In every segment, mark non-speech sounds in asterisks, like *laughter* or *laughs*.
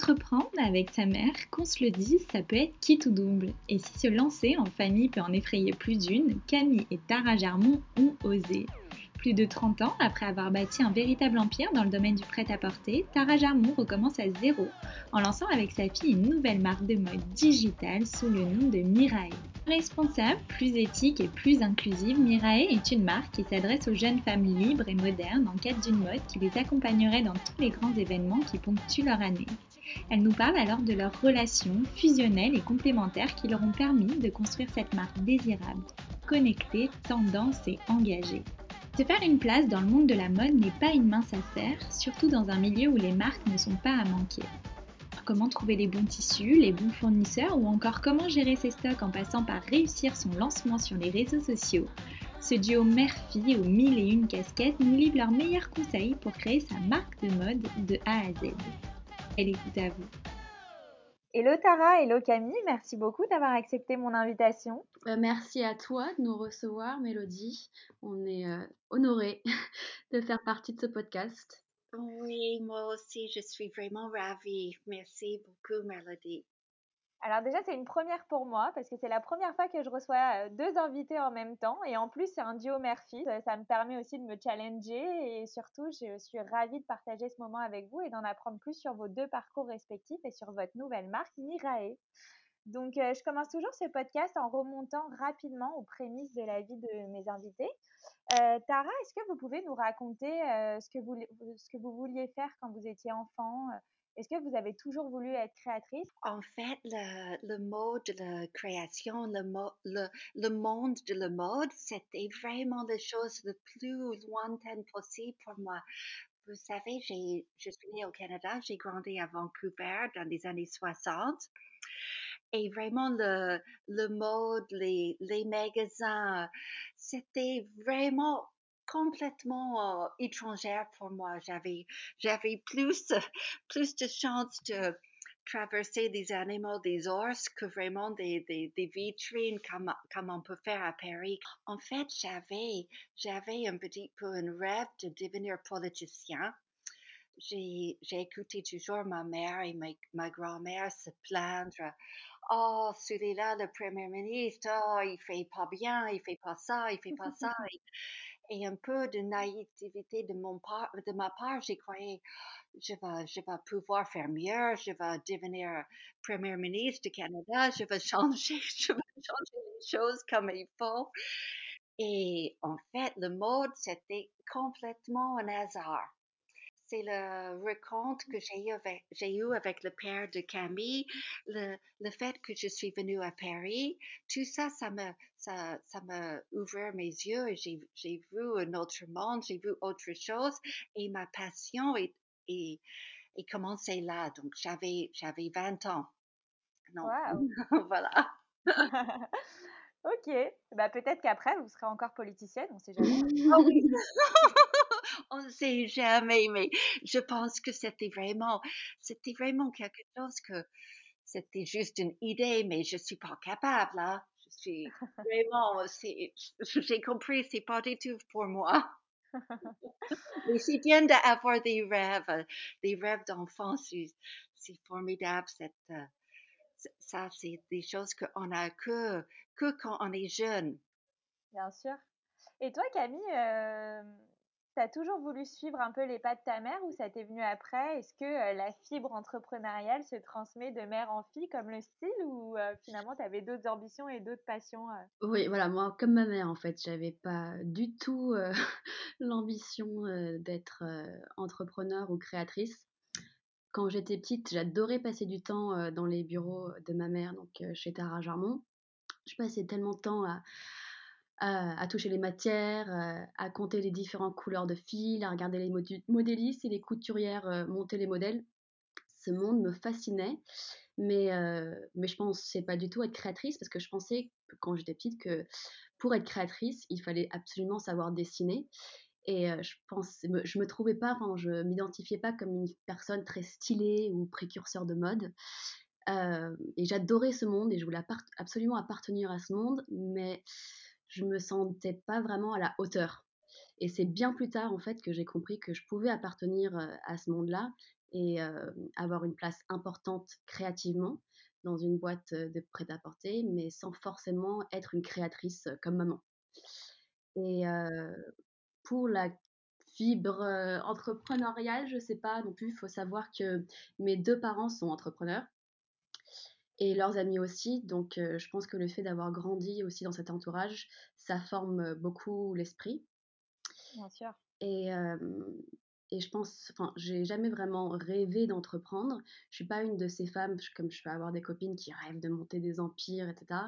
Entreprendre avec sa mère, qu'on se le dise, ça peut être qui tout double. Et si se lancer en famille peut en effrayer plus d'une, Camille et Tara Jarmon ont osé. Plus de 30 ans après avoir bâti un véritable empire dans le domaine du prêt-à-porter, Tara Jarmon recommence à zéro en lançant avec sa fille une nouvelle marque de mode digitale sous le nom de Mirae. Responsable, plus éthique et plus inclusive, Mirae est une marque qui s'adresse aux jeunes femmes libres et modernes en quête d'une mode qui les accompagnerait dans tous les grands événements qui ponctuent leur année. Elle nous parle alors de leurs relations fusionnelles et complémentaires qui leur ont permis de construire cette marque désirable, connectée, tendance et engagée. Se faire une place dans le monde de la mode n'est pas une mince affaire, surtout dans un milieu où les marques ne sont pas à manquer. Comment trouver les bons tissus, les bons fournisseurs ou encore comment gérer ses stocks en passant par réussir son lancement sur les réseaux sociaux? Ce duo mère-fille aux mille et une casquettes nous livre leurs meilleurs conseils pour créer sa marque de mode de A à Z. Elle écoute à vous. Hello Tara, hello Camille, merci beaucoup d'avoir accepté mon invitation. Euh, merci à toi de nous recevoir, Mélodie. On est euh, honorés *laughs* de faire partie de ce podcast. Oui, moi aussi, je suis vraiment ravie. Merci beaucoup, Mélodie. Alors déjà, c'est une première pour moi parce que c'est la première fois que je reçois euh, deux invités en même temps et en plus, c'est un duo mère-fille. Ça me permet aussi de me challenger et surtout, je suis ravie de partager ce moment avec vous et d'en apprendre plus sur vos deux parcours respectifs et sur votre nouvelle marque Mirae. Donc, euh, je commence toujours ce podcast en remontant rapidement aux prémices de la vie de mes invités. Euh, Tara, est-ce que vous pouvez nous raconter ce, que vous, ce que vous vouliez faire quand vous étiez enfant est-ce que vous avez toujours voulu être créatrice? En fait, le, le de la création, le, monde de la mode, c'était vraiment la chose la plus lointaine possible pour moi. Vous savez, je suis née au Canada, j'ai grandi à Vancouver dans les années 60. Et vraiment, le, mode, les magasins, c'était vraiment complètement euh, étrangère pour moi. J'avais, j'avais plus, plus de chance de traverser des animaux, des ours, que vraiment des, des, des vitrines comme, comme on peut faire à Paris. En fait, j'avais, j'avais un petit peu un rêve de devenir politicien. J'ai, j'ai écouté toujours ma mère et ma, ma grand-mère se plaindre. Oh, celui-là, le premier ministre, oh, il fait pas bien, il fait pas ça, il fait pas ça. *laughs* et un peu de naïveté de, mon part, de ma part, j'ai croyé, je vais, je vais pouvoir faire mieux, je vais devenir Premier ministre du Canada, je vais changer, *laughs* je vais changer les choses comme il faut. Et en fait, le mode, c'était complètement un hasard c'est le rencontre que j'ai eu avec, j'ai eu avec le père de Camille, le, le fait que je suis venue à Paris, tout ça, ça me, ça, ça m'a ouvert mes yeux et j'ai, j'ai vu un autre monde, j'ai vu autre chose et ma passion est, est, est commencé là. Donc, j'avais, j'avais 20 ans. wow. *laughs* voilà. *laughs* ok. Bah, peut-être qu'après, vous serez encore politicienne, on sait jamais. oh, *laughs* oui. On ne sait jamais, mais je pense que c'était vraiment, c'était vraiment quelque chose que c'était juste une idée, mais je suis pas capable. Hein. Je suis vraiment, j'ai compris, c'est pas du tout pour moi. *laughs* mais c'est bien d'avoir des rêves, des rêves d'enfant, c'est formidable, cette, euh, ça, c'est des choses qu'on a que, que quand on est jeune. Bien sûr. Et toi, Camille, euh, tu toujours voulu suivre un peu les pas de ta mère ou ça t'est venu après? Est-ce que euh, la fibre entrepreneuriale se transmet de mère en fille comme le style ou euh, finalement tu avais d'autres ambitions et d'autres passions euh? Oui, voilà, moi comme ma mère en fait, j'avais pas du tout *laughs* l'ambition d'être entrepreneur ou créatrice. Quand j'étais petite, j'adorais passer du temps dans les bureaux de ma mère, donc chez Tara Jarmon. Je passais tellement de temps à, à, toucher les matières, euh, à compter les différentes couleurs de fils, à regarder les modélistes et les couturières euh, monter les modèles. ce monde me fascinait. Mais, mais je pensais pas du tout être créatrice parce que je pensais, quand j'étais petite, que pour être créatrice, il fallait absolument savoir dessiner. Et je pense, je me trouvais pas, enfin, je m'identifiais pas comme une personne très stylée ou précurseur de mode. et j'adorais ce monde et je voulais absolument appartenir à ce monde, mais je me sentais pas vraiment à la hauteur. Et c'est bien plus tard, en fait, que j'ai compris que je pouvais appartenir à ce monde-là et avoir une place importante créativement dans une boîte de prêt-à-porter, mais sans forcément être une créatrice comme maman. Et pour la fibre entrepreneuriale, je sais pas non plus, il faut savoir que mes deux parents sont entrepreneurs et leurs amis aussi. Donc, je pense que le fait d'avoir grandi aussi dans cet entourage, ça forme beaucoup l'esprit. Bien sûr. Et, et je pense, enfin, j'ai jamais vraiment rêvé d'entreprendre. Je suis pas une de ces femmes, comme je peux avoir des copines qui rêvent de monter des empires, etc.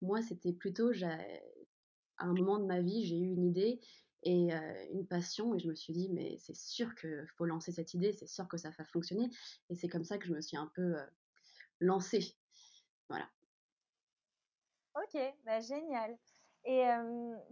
Moi, c'était plutôt, à un moment de ma vie, j'ai eu une idée et une passion et je me suis dit, mais c'est sûr qu'il faut lancer cette idée, c'est sûr que ça va fonctionner. Et c'est comme ça que je me suis un peu lancée. Voilà. Ok, bah génial. Et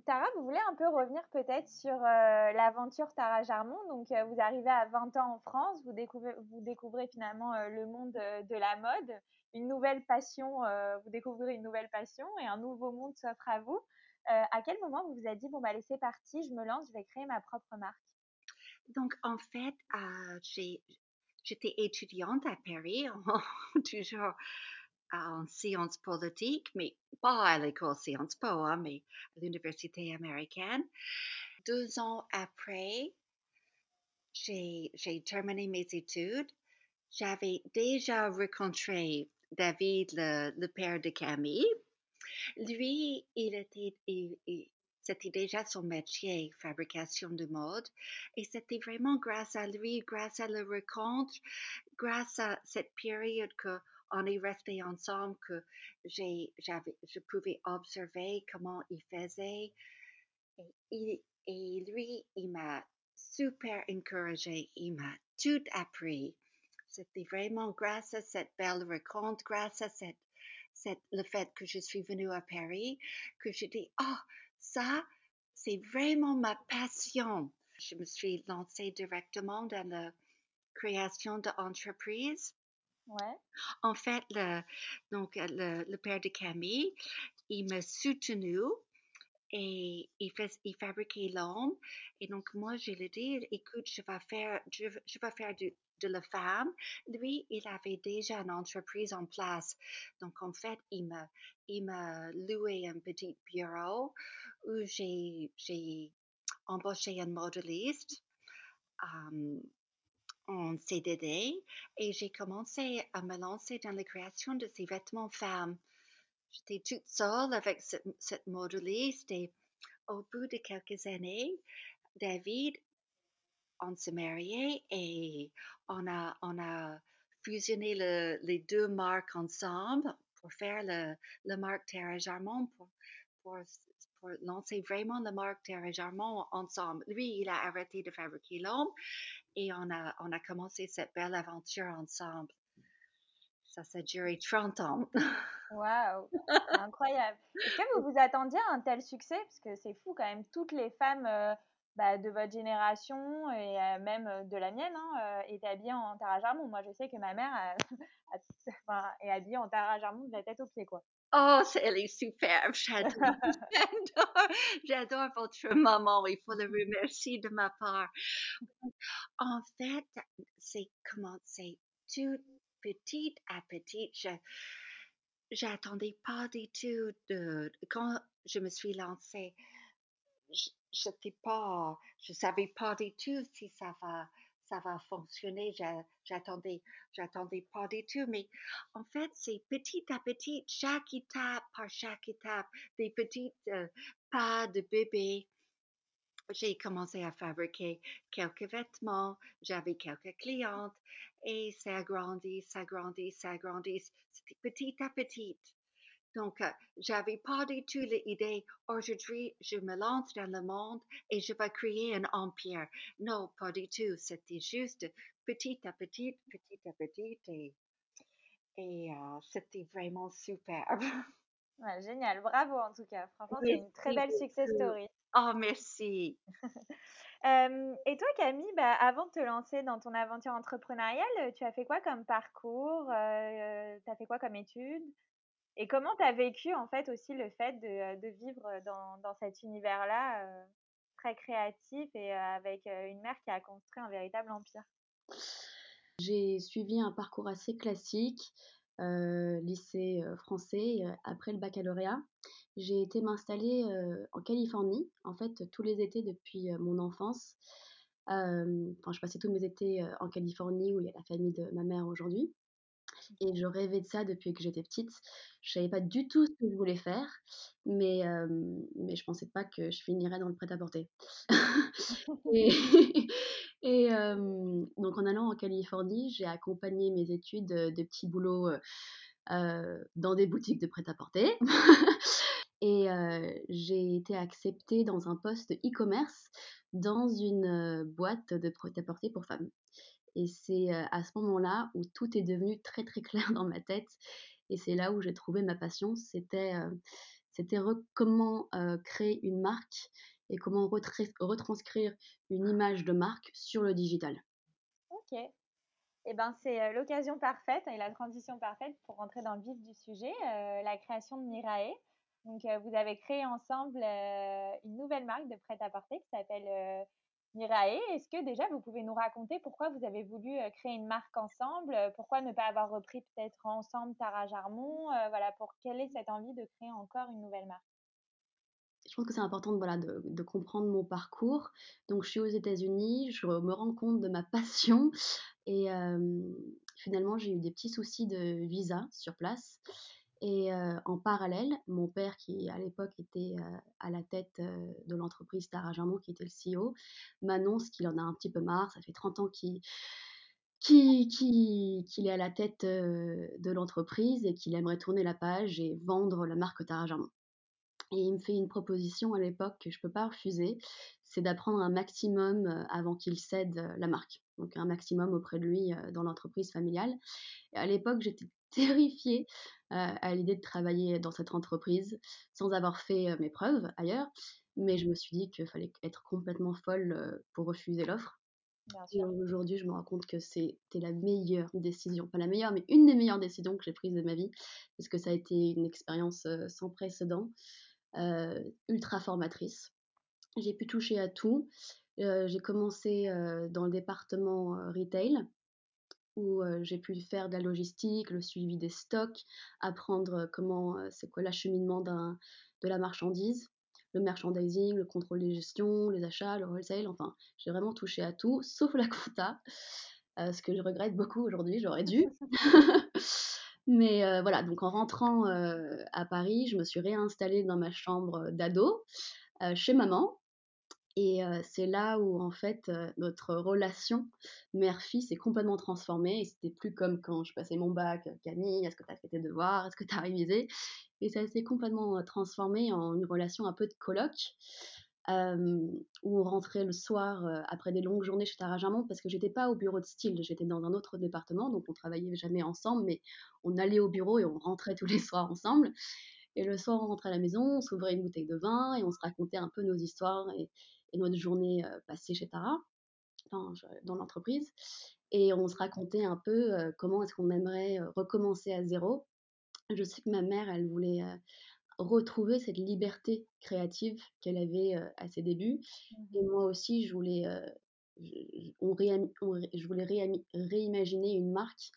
Tara, vous voulez un peu revenir peut-être sur l'aventure Tara Jarmon? Donc, vous arrivez à 20 ans en France, vous découvrez, vous découvrez finalement le monde de la mode, une nouvelle passion, vous découvrez une nouvelle passion et un nouveau monde s'offre à vous. à quel moment vous vous êtes dit, bon, bah, allez, c'est parti, je me lance, je vais créer ma propre marque? Donc, en fait, j'étais étudiante à Paris, *laughs* toujours en sciences politiques, mais pas à l'école Sciences Po, hein, mais à l'université américaine. Deux ans après, j'ai terminé mes études. J'avais déjà rencontré David, le, père de Camille. Lui, il était, c'était déjà son métier, fabrication de mode. Et c'était vraiment grâce à lui, grâce à la rencontre, grâce à cette période que on est resté ensemble, que j'ai, j'avais, je pouvais observer comment il faisait. Et, et lui, il m'a super encouragé, il m'a tout appris. C'était vraiment grâce à cette belle rencontre, grâce à cette, cette, le fait que je suis venue à Paris, que j'ai dit, oh, ça, c'est vraiment ma passion. Je me suis lancée directement dans la création d'entreprises. En fait, le, donc, le, le, père de Camille, il m'a soutenu et il, fabriquait l'homme. Et donc, moi, je lui ai dit, écoute, je vais faire, du, de la femme. Lui, il avait déjà une entreprise en place. Donc, en fait, il m'a, il loué un petit bureau où j'ai, embauché un modéliste. Um, en CDD et j'ai commencé à me lancer dans la création de ces vêtements femmes. J'étais toute seule avec cette, cette modéliste et au bout de quelques années, David, on s'est marié et on a, on a fusionné les deux marques ensemble pour faire le marque Terra Jarmon, pour, pour, pour, lancer vraiment la marque Terra Jarmon ensemble. Lui, il a arrêté de fabriquer l'homme et on a, on a commencé cette belle aventure ensemble. Ça, ça a duré 30 ans. Waouh, incroyable. Est-ce que vous vous attendiez à un tel succès? Parce que c'est fou quand même, toutes les femmes euh, bah, de votre génération et euh, même de la mienne hein, euh, étaient habillées en Tara Jarmon. Moi, je sais que ma mère *laughs* est habillée en Tara Jarmon de la tête aux pieds, quoi. Oh, elle est superbe, j'adore. *laughs* j'adore votre maman, il faut le remercier de ma part. En fait, c'est commencé tout petit à petit. Je j'attendais pas du tout de quand je me suis lancée. Je ne pas, je savais pas du tout si ça va ça va fonctionner. J'attendais, j'attendais pas du tout, mais en fait, c'est petit à petit, chaque étape par chaque étape, des petites euh, pas de bébé. J'ai commencé à fabriquer quelques vêtements, j'avais quelques clientes et ça grandit, ça grandit, ça grandit. C'était petit à petit. Donc, euh, j'avais pas du tout l'idée, aujourd'hui, je me lance dans le monde et je vais créer un empire. Non, pas du tout. C'était juste petit à petit, petit à petit et, et euh, c'était vraiment super. *laughs* Ouais, génial, bravo en tout cas. Franchement, c'est une très belle success story. Oh, merci. *laughs* Euh, et toi, Camille, bah, avant de te lancer dans ton aventure entrepreneuriale, tu as fait quoi comme parcours? Euh, Tu as fait quoi comme études? Et comment tu as vécu en fait aussi le fait de, de vivre dans, dans cet univers-là euh, très créatif et avec une mère qui a construit un véritable empire? J'ai suivi un parcours assez classique. Euh, lycée euh, français euh, après le baccalauréat. J'ai été m'installer en Californie, en fait, tous les étés depuis mon enfance. Enfin, je passais tous mes étés en Californie où il y a la famille de ma mère aujourd'hui. Et je rêvais de ça depuis que j'étais petite. Je savais pas du tout ce que je voulais faire, mais, mais je pensais pas que je finirais dans le prêt-à-porter. *laughs* et, *laughs* et donc en allant en Californie, j'ai accompagné mes études de petits boulots dans des boutiques de prêt-à-porter. *laughs* et j'ai été acceptée dans un poste e-commerce dans une boîte de prêt-à-porter pour femmes. Et c'est à ce moment-là où tout est devenu très très clair dans ma tête. Et c'est là où j'ai trouvé ma passion. C'était c'était comment créer une marque et comment retranscrire une image de marque sur le digital. Ok. Eh ben, c'est l'occasion parfaite et la transition parfaite pour rentrer dans le vif du sujet, la création de Mirae. Donc, vous avez créé ensemble une nouvelle marque de prêt-à-porter qui s'appelle Mirae, est-ce que déjà vous pouvez nous raconter pourquoi vous avez voulu créer une marque ensemble? Pourquoi ne pas avoir repris peut-être ensemble Tara Jarmon? Voilà, pour quelle est cette envie de créer encore une nouvelle marque? Je pense que c'est important de, comprendre mon parcours. Donc, je suis aux États-Unis, je me rends compte de ma *laughs* passion et euh, finalement, j'ai eu des petits soucis de visa sur place. Et en parallèle, mon père, qui à l'époque était à la tête de l'entreprise Tara Jarmon, qui était le CEO, m'annonce qu'il en a un petit peu marre. Ça fait 30 ans qu'il qu'il qui, qui est à la tête de l'entreprise et qu'il aimerait tourner la page et vendre la marque Tara Jarmon. Et il me fait une proposition à l'époque que je ne peux pas refuser, c'est d'apprendre un maximum avant qu'il cède la marque. Donc un maximum auprès de lui dans l'entreprise familiale. Et à l'époque, j'étais *laughs* terrifiée à l'idée de travailler dans cette entreprise sans avoir fait mes preuves ailleurs. Mais je me suis dit qu'il fallait être complètement folle pour refuser l'offre. Aujourd'hui, je me rends compte que c'était la meilleure décision, pas la meilleure, mais une des meilleures décisions que j'ai prises de ma vie, parce que ça a été une expérience sans précédent, ultra formatrice. J'ai pu toucher à tout. j'ai commencé dans le département retail, où j'ai pu faire de la logistique, le suivi des stocks, apprendre comment c'est quoi l'acheminement de la marchandise, le merchandising, le contrôle des gestions, les achats, le wholesale, enfin, j'ai vraiment touché à tout, *laughs* sauf la compta, ce que je regrette beaucoup aujourd'hui, j'aurais dû. *laughs* Mais voilà, donc en rentrant à Paris, je me suis réinstallée dans ma chambre d'ado, chez maman, et c'est là où, en fait, notre relation mère-fille s'est complètement transformée. Et c'était plus comme quand je passais mon bac, Camille, est-ce que tu as fait tes devoirs, est-ce que tu as révisé? Et ça s'est complètement transformé en une relation un peu de coloc, où on rentrait le soir après des longues journées chez Tara Jarmon, parce que j'étais pas au bureau de style, j'étais dans un autre département, donc on travaillait jamais ensemble, mais on allait au bureau et on rentrait tous les soirs ensemble. Et le soir, on rentrait à la maison, on s'ouvrait une bouteille de vin et on se racontait un peu nos histoires et notre journée passée chez Tara, dans l'entreprise. Et on se racontait un peu comment est-ce qu'on aimerait recommencer à zéro. Je sais que ma mère, elle voulait retrouver cette liberté créative qu'elle avait à ses débuts. Mmh Et moi aussi, je voulais, je, on je voulais réimaginer une marque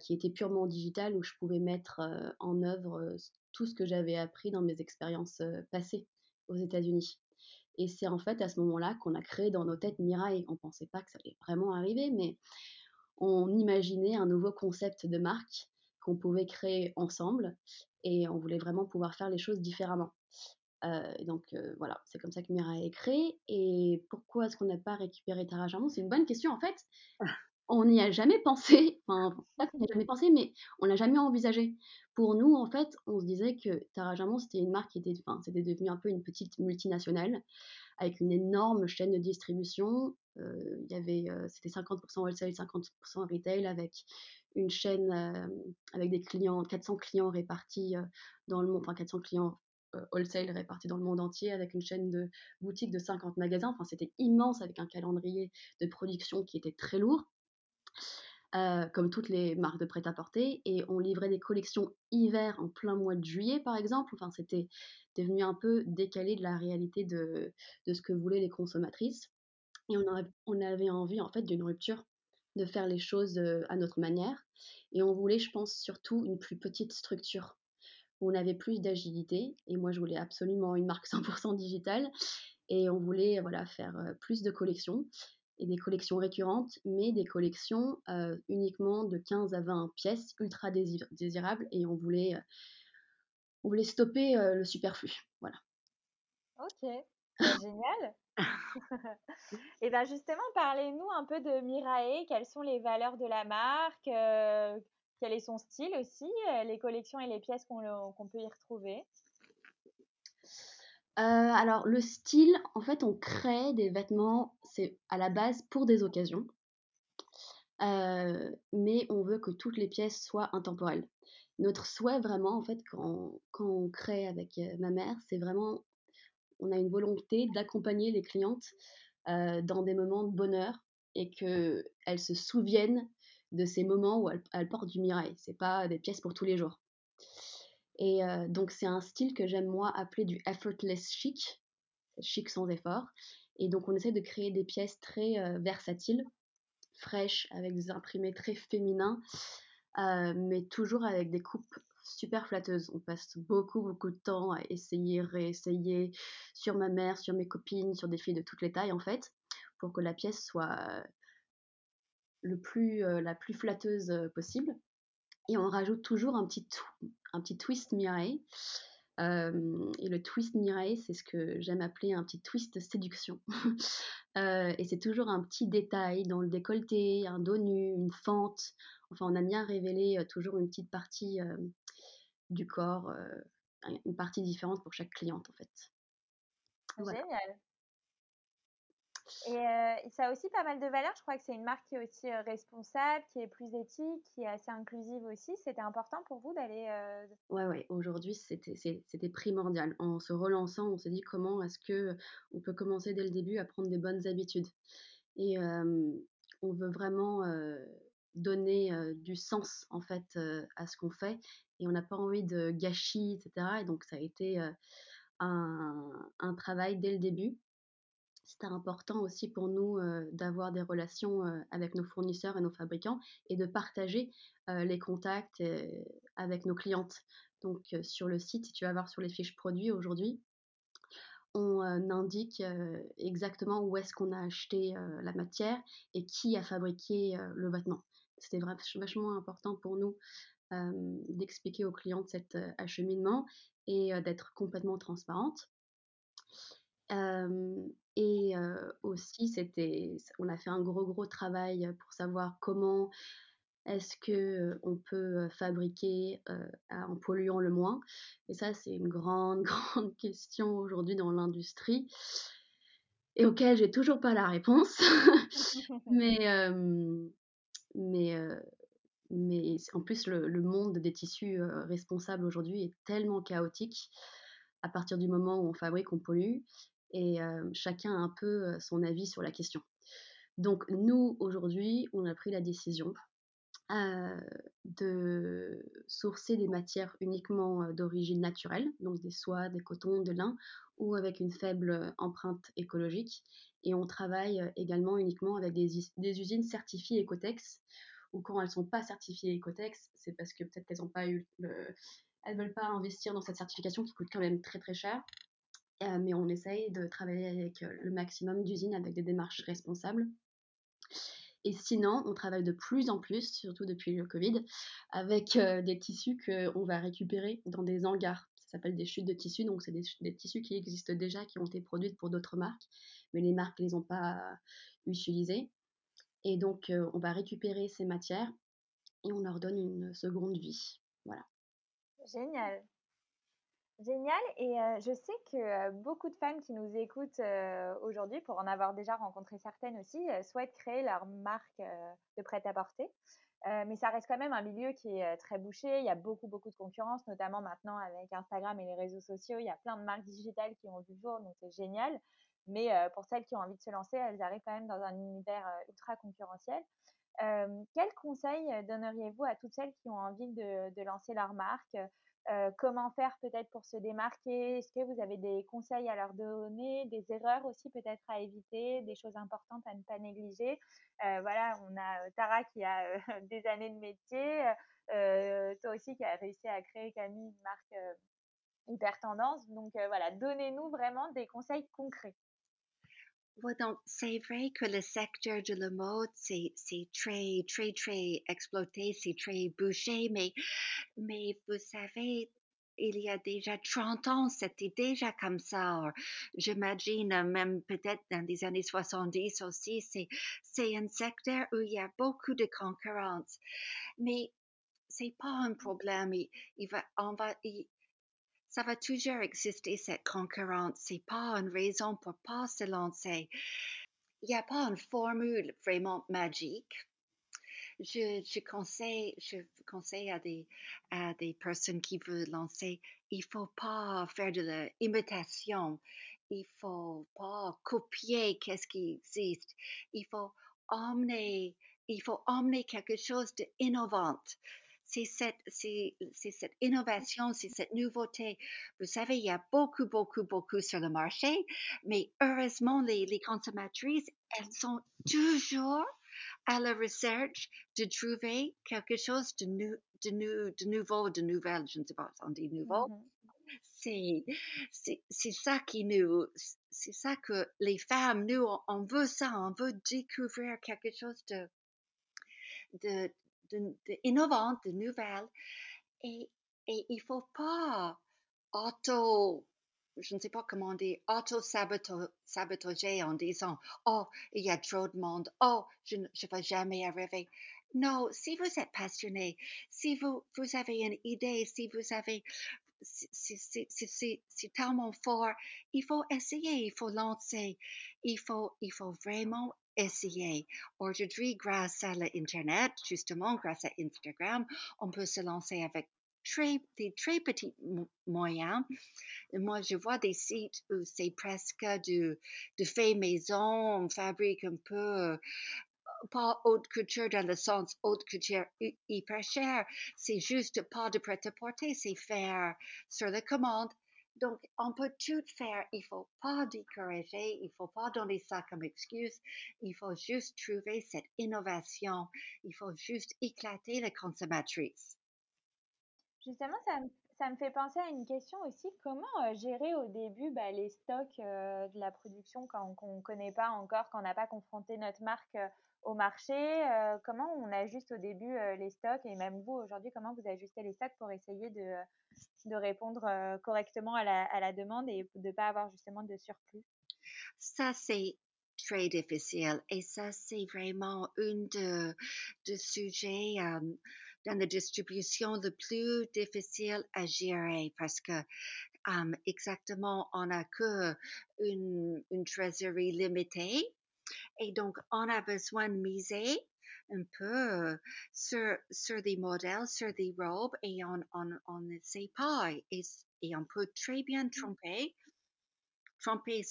qui était purement digitale où je pouvais mettre en œuvre tout ce que j'avais appris dans mes expériences passées aux États-Unis. Et c'est en fait à ce moment-là qu'on a créé dans nos têtes Mirai. On ne pensait pas que ça allait vraiment arriver, mais on imaginait un nouveau concept de marque qu'on pouvait créer ensemble et on voulait vraiment pouvoir faire les choses différemment. Euh, donc euh, voilà, c'est comme ça que Mirai est créé. Et pourquoi est-ce qu'on n'a pas récupéré Tara C'est une bonne question en fait. On n'y a jamais pensé, *laughs* enfin, n'y a jamais pensé, mais on l'a jamais envisagé. Pour nous, en fait, on se disait que Tara Jamon, c'était une marque qui était, enfin, c'était un peu une petite multinationale avec une énorme chaîne de distribution. Euh, il y avait, euh, c'était 50% wholesale, 50% retail avec une chaîne euh, avec des clients, 400 clients répartis dans le monde, enfin 400 clients wholesale répartis dans le monde entier avec une chaîne de boutiques de 50 magasins. Enfin, c'était immense avec un calendrier de production qui était très lourd. Euh, comme toutes les marques de prêt-à-porter, et on livrait des collections hiver en plein mois de juillet, par exemple. Enfin, c'était devenu un peu décalé de la réalité de, ce que voulaient les consommatrices. Et on, on avait envie, en fait, d'une rupture, de faire les choses euh, à notre manière. Et on voulait, je pense, surtout une plus petite structure où on avait plus d'agilité. Et moi, je voulais absolument une marque *laughs* 100% digitale. Et on voulait voilà, faire euh, plus de collections et des collections récurrentes, mais des collections euh, uniquement de 15 à 20 pièces ultra désirables et on voulait, euh, on voulait stopper euh, le superflu. Voilà. Ok, bah, génial. *laughs* et bien justement, parlez-nous un peu de Mirae, quelles sont les valeurs de la marque, quel est son style aussi, les collections et les pièces qu'on peut y retrouver? Euh, alors, le style, en fait, on crée des vêtements, c'est à la base pour des occasions. Euh, mais on veut que toutes les pièces soient intemporelles. Notre souhait, vraiment, en fait, quand, on crée avec euh, ma mère, c'est vraiment, on a une volonté d'accompagner les clientes dans des moments de bonheur et qu'elles se souviennent de ces moments où elles, elles portent du mirail. C'est pas des pièces pour tous les jours. Et euh, donc c'est un style que j'aime moi appeler du effortless chic, chic sans effort. Et donc on essaie de créer des pièces très euh, versatiles, fraîches, avec des imprimés très féminins, euh, mais toujours avec des coupes super flatteuses. On passe beaucoup, beaucoup de temps à essayer, réessayer sur ma mère, sur mes copines, sur des filles de toutes les tailles en fait, pour que la pièce soit la plus flatteuse possible. Et on rajoute toujours un petit, twist Mireille. Euh, et le twist Mireille, c'est ce que j'aime appeler un petit twist séduction. *laughs* Euh, et c'est toujours un petit détail dans le décolleté, un dos nu, une fente. Enfin, on a bien révélé euh, toujours une petite partie du corps, une partie différente pour chaque cliente en fait. Génial. Et ça a aussi pas mal de valeurs. Je crois que c'est une marque qui est aussi responsable, qui est plus éthique, qui est assez inclusive aussi. C'était important pour vous d'aller. Ouais, ouais. Aujourd'hui, c'était primordial. En se relançant, on s'est dit comment est-ce que on peut commencer dès le début à prendre des bonnes habitudes. Et on veut vraiment donner du sens en fait à ce qu'on fait. Et on n'a pas envie de gâchis, etc. Et donc ça a été un travail dès le début c'était important aussi pour nous d'avoir des relations avec nos fournisseurs et nos fabricants et de partager les contacts avec nos clientes. Donc sur le site, si tu vas voir sur les fiches produits aujourd'hui, on indique exactement où est-ce qu'on a acheté la matière et qui a fabriqué le vêtement. C'était vachement important pour nous d'expliquer aux clientes cet acheminement et d'être complètement transparente. Et aussi, c'était, on a fait un gros gros travail pour savoir comment est-ce que on peut fabriquer en polluant le moins. Et ça, c'est une grande *laughs* grande question aujourd'hui dans l'industrie et auquel j'ai toujours pas la réponse. *laughs* mais mais mais en plus, le, le monde des tissus responsables aujourd'hui est tellement chaotique à partir du moment où on fabrique, on pollue et chacun a un peu son avis sur la question. Donc nous, aujourd'hui, on a pris la décision de sourcer des matières uniquement d'origine naturelle, donc des soies, des cotons, de lin, ou avec une faible empreinte écologique. Et on travaille également uniquement avec des, usines certifiées Ecotex, ou quand elles ne sont pas certifiées Ecotex, c'est parce que peut-être qu'elles n'ont pas eu le... Elles veulent pas investir dans cette certification qui coûte quand même très très cher. Euh, mais on essaye de travailler avec euh, le maximum d'usines avec des démarches responsables. Et sinon, on travaille de plus en plus, surtout depuis le Covid, avec euh, des tissus qu'on va récupérer dans des hangars. Ça s'appelle des chutes de tissus, donc c'est des, tissus qui existent déjà, qui ont été produits pour d'autres marques, mais les marques ne les ont pas utilisés. Et donc, on va récupérer ces matières et on leur donne une seconde vie. Voilà. Génial. Génial. Et je sais que beaucoup de femmes qui nous écoutent aujourd'hui, pour en avoir déjà rencontré certaines aussi, souhaitent créer leur marque de prêt-à-porter. mais ça reste quand même un milieu qui est très bouché. Il y a beaucoup, beaucoup de concurrence, notamment maintenant avec Instagram et les réseaux sociaux. Il y a plein de marques digitales qui ont vu le jour, donc c'est génial. Mais pour celles qui ont envie de se lancer, elles arrivent quand même dans un univers ultra concurrentiel. quels conseils donneriez-vous à toutes celles qui ont envie de, de lancer leur marque? Euh, comment faire peut-être pour se démarquer? Est-ce que vous avez des conseils à leur donner, des erreurs aussi peut-être à éviter, des choses importantes à ne pas négliger? Euh, Voilà, on a euh, Tara qui a *laughs* des années de métier, toi aussi qui as réussi à créer Camille une marque hyper tendance. Donc voilà, donnez-nous vraiment des conseils concrets. Donc, c'est vrai que le secteur de la mode, c'est, très, très, très exploité, c'est très bouché, mais, mais vous savez, il y a déjà 30 ans, c'était déjà comme ça. J'imagine même peut-être dans les années 70 aussi, c'est, un secteur où il y a beaucoup de concurrence. Mais c'est pas un problème. On va, ça va toujours exister cette concurrence. C'est pas une raison pour pas se lancer. Il n'y a pas une formule vraiment magique. Je, je, conseille, je conseille à des, à des personnes qui veulent lancer, il faut pas faire de l'imitation. Il faut pas copier qu'est-ce qui existe. Il faut emmener, il faut emmener quelque chose d'innovant c'est cette, c'est, cette innovation, c'est cette nouveauté. Vous savez, il y a beaucoup, beaucoup, beaucoup sur le marché, mais heureusement, les, les consommatrices, elles sont toujours à la recherche de trouver quelque chose de, nou, de, nou, de nouveau, de nouvelle, je ne sais pas si on dit nouveau. Mm-hmm. C'est, c'est, c'est ça qui nous, c'est ça que les femmes, nous, on veut ça, on veut découvrir quelque chose de, de, de, de innovantes, de nouvelles. Et, et il faut pas auto, je ne sais pas comment dire, auto-saboter en disant, oh, il y a trop de monde, oh, je ne vais jamais arriver. Non, si vous êtes passionné, si vous, vous avez une idée, si vous avez, c'est tellement fort, il faut essayer, il faut lancer, il faut, il faut vraiment essayer. Aujourd'hui, grâce à l'Internet, justement, grâce à Instagram, on peut se lancer avec très, des très petits moyens. Moi, je vois des sites où c'est presque de fait maison, on fabrique un peu, pas haute couture dans le sens haute couture hyper cher. C'est juste pas de prêt-à-porter, c'est faire sur la commande donc, on peut tout faire. Il faut pas décourager, il faut pas donner ça comme excuse. Il faut juste trouver cette innovation. Il faut juste éclater la consommatrice. Justement, ça me, ça me fait penser à une question aussi. Comment euh, gérer au début bah, les stocks euh, de la production quand on ne connaît pas encore, quand on n'a pas confronté notre marque euh, au marché Comment on ajuste au début les stocks et même vous aujourd'hui, comment vous ajustez les stocks pour essayer de de répondre euh, correctement à la, à la, demande et de ne pas avoir justement de surplus? Ça, c'est très difficile et ça, c'est vraiment un de, de sujets euh, dans la distribution le plus difficile à gérer parce que exactement, on n'a que une, une trésorerie limitée et donc on a besoin de miser un peu sur, sur des modèles, sur des robes et on, on, on ne sait pas et, et on peut très bien mmh. tromper tromper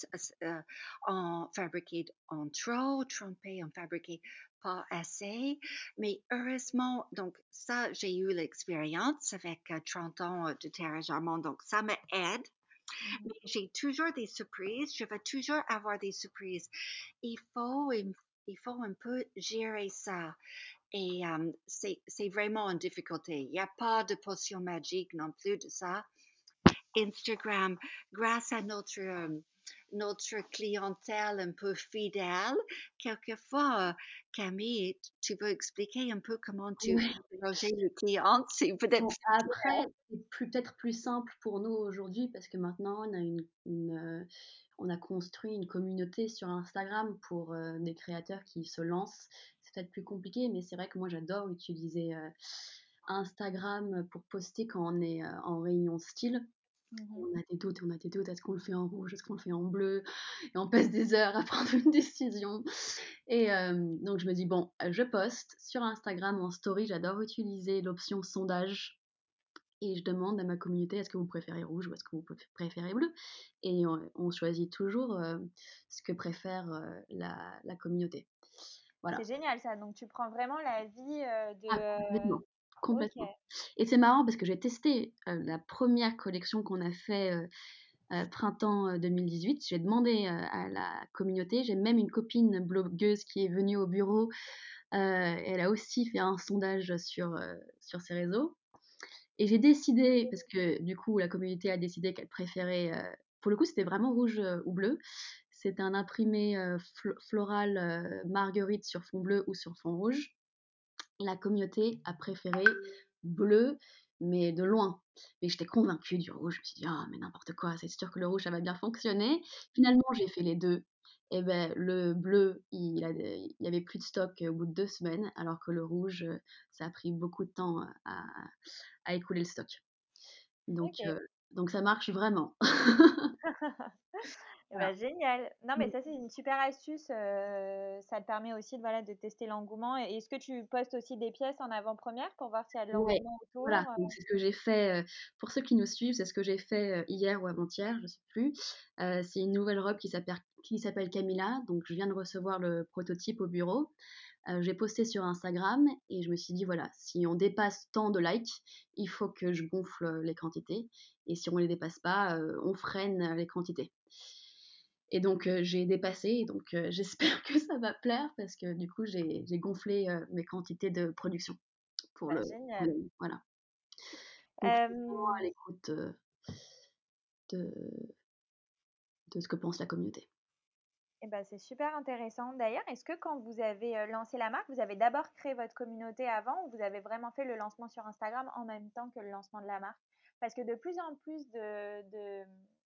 euh, en fabriquer en trop, tromper en fabriquer pas assez. Mais heureusement, donc ça, j'ai eu l'expérience avec 30 ans de terre donc ça m'aide. Mmh. Mais j'ai toujours des surprises, je vais toujours avoir des surprises. Il faut il faut un peu gérer ça. Et um, c'est vraiment une difficulté. Il n'y a pas de potion magique non plus de ça. Instagram, grâce à notre, notre clientèle un peu fidèle, quelquefois, Camille, tu veux expliquer un peu comment tu oui. le client C'est peut-être après, c'est peut-être plus simple pour nous aujourd'hui parce que maintenant on a une, une, euh, on a construit une communauté sur Instagram pour euh, des créateurs qui se lancent. c'est peut-être plus compliqué, mais c'est vrai que moi j'adore utiliser Instagram pour poster quand on est en réunion style. Mmh on a des doutes, on a des doutes, est-ce qu'on le fait en rouge, est-ce qu'on le fait en bleu? Et on passe des heures à *laughs* prendre une décision. Et donc je me dis, bon, je poste sur Instagram en story, j'adore utiliser l'option sondage. Et je demande à ma communauté, est-ce que vous préférez rouge ou est-ce que vous préférez bleu? Et on, choisit toujours ce que préfère la, communauté. Voilà. C'est génial ça, donc tu prends vraiment la vie de... Ah, Complètement. Et c'est marrant parce que j'ai testé la première collection qu'on a fait printemps 2018. J'ai demandé à la communauté. J'ai même une copine blogueuse qui est venue au bureau. elle a aussi fait un sondage sur, sur ses réseaux. Et j'ai décidé, parce que du coup, la communauté a décidé qu'elle préférait. pour le coup, c'était vraiment rouge ou bleu. C'était un imprimé floral marguerite sur fond bleu ou sur fond rouge la communauté a préféré bleu, mais de loin. Mais j'étais convaincue du rouge. Je me suis dit, ah, mais n'importe quoi, c'est sûr que le rouge, ça va bien fonctionner. Finalement, j'ai fait les deux. Et ben, le bleu, il, y avait plus de stock au bout de deux semaines, alors que le rouge, ça a pris beaucoup de temps à, écouler le stock. Donc, euh, donc ça marche vraiment. *laughs* *laughs* *laughs* Bah, génial. Non, mais ça, c'est une super astuce. ça te permet aussi de, voilà, de tester l'engouement. Et est-ce que tu postes aussi des pièces en avant-première pour voir s'il y a de l'engouement autour Voilà, c'est ce que j'ai fait. pour ceux qui nous suivent, c'est ce que j'ai fait hier ou avant-hier, je ne sais plus. c'est une nouvelle robe qui s'appelle Camilla. Donc, je viens de recevoir le prototype au bureau. j'ai posté sur Instagram et je me suis dit, voilà, si on dépasse tant de likes, il faut que je gonfle les quantités. Et si on ne les dépasse pas, on freine les quantités. Et donc j'ai dépassé, donc *laughs* j'espère que ça va plaire parce que du coup j'ai gonflé mes quantités de production pour bah, le, voilà. Donc, à l'écoute de, de ce que pense la communauté. Eh ben, c'est super intéressant. D'ailleurs, est-ce que quand vous avez lancé la marque, vous avez d'abord créé votre communauté avant ou vous avez vraiment fait le lancement sur Instagram en même temps que le lancement de la marque? Parce que de plus en plus de,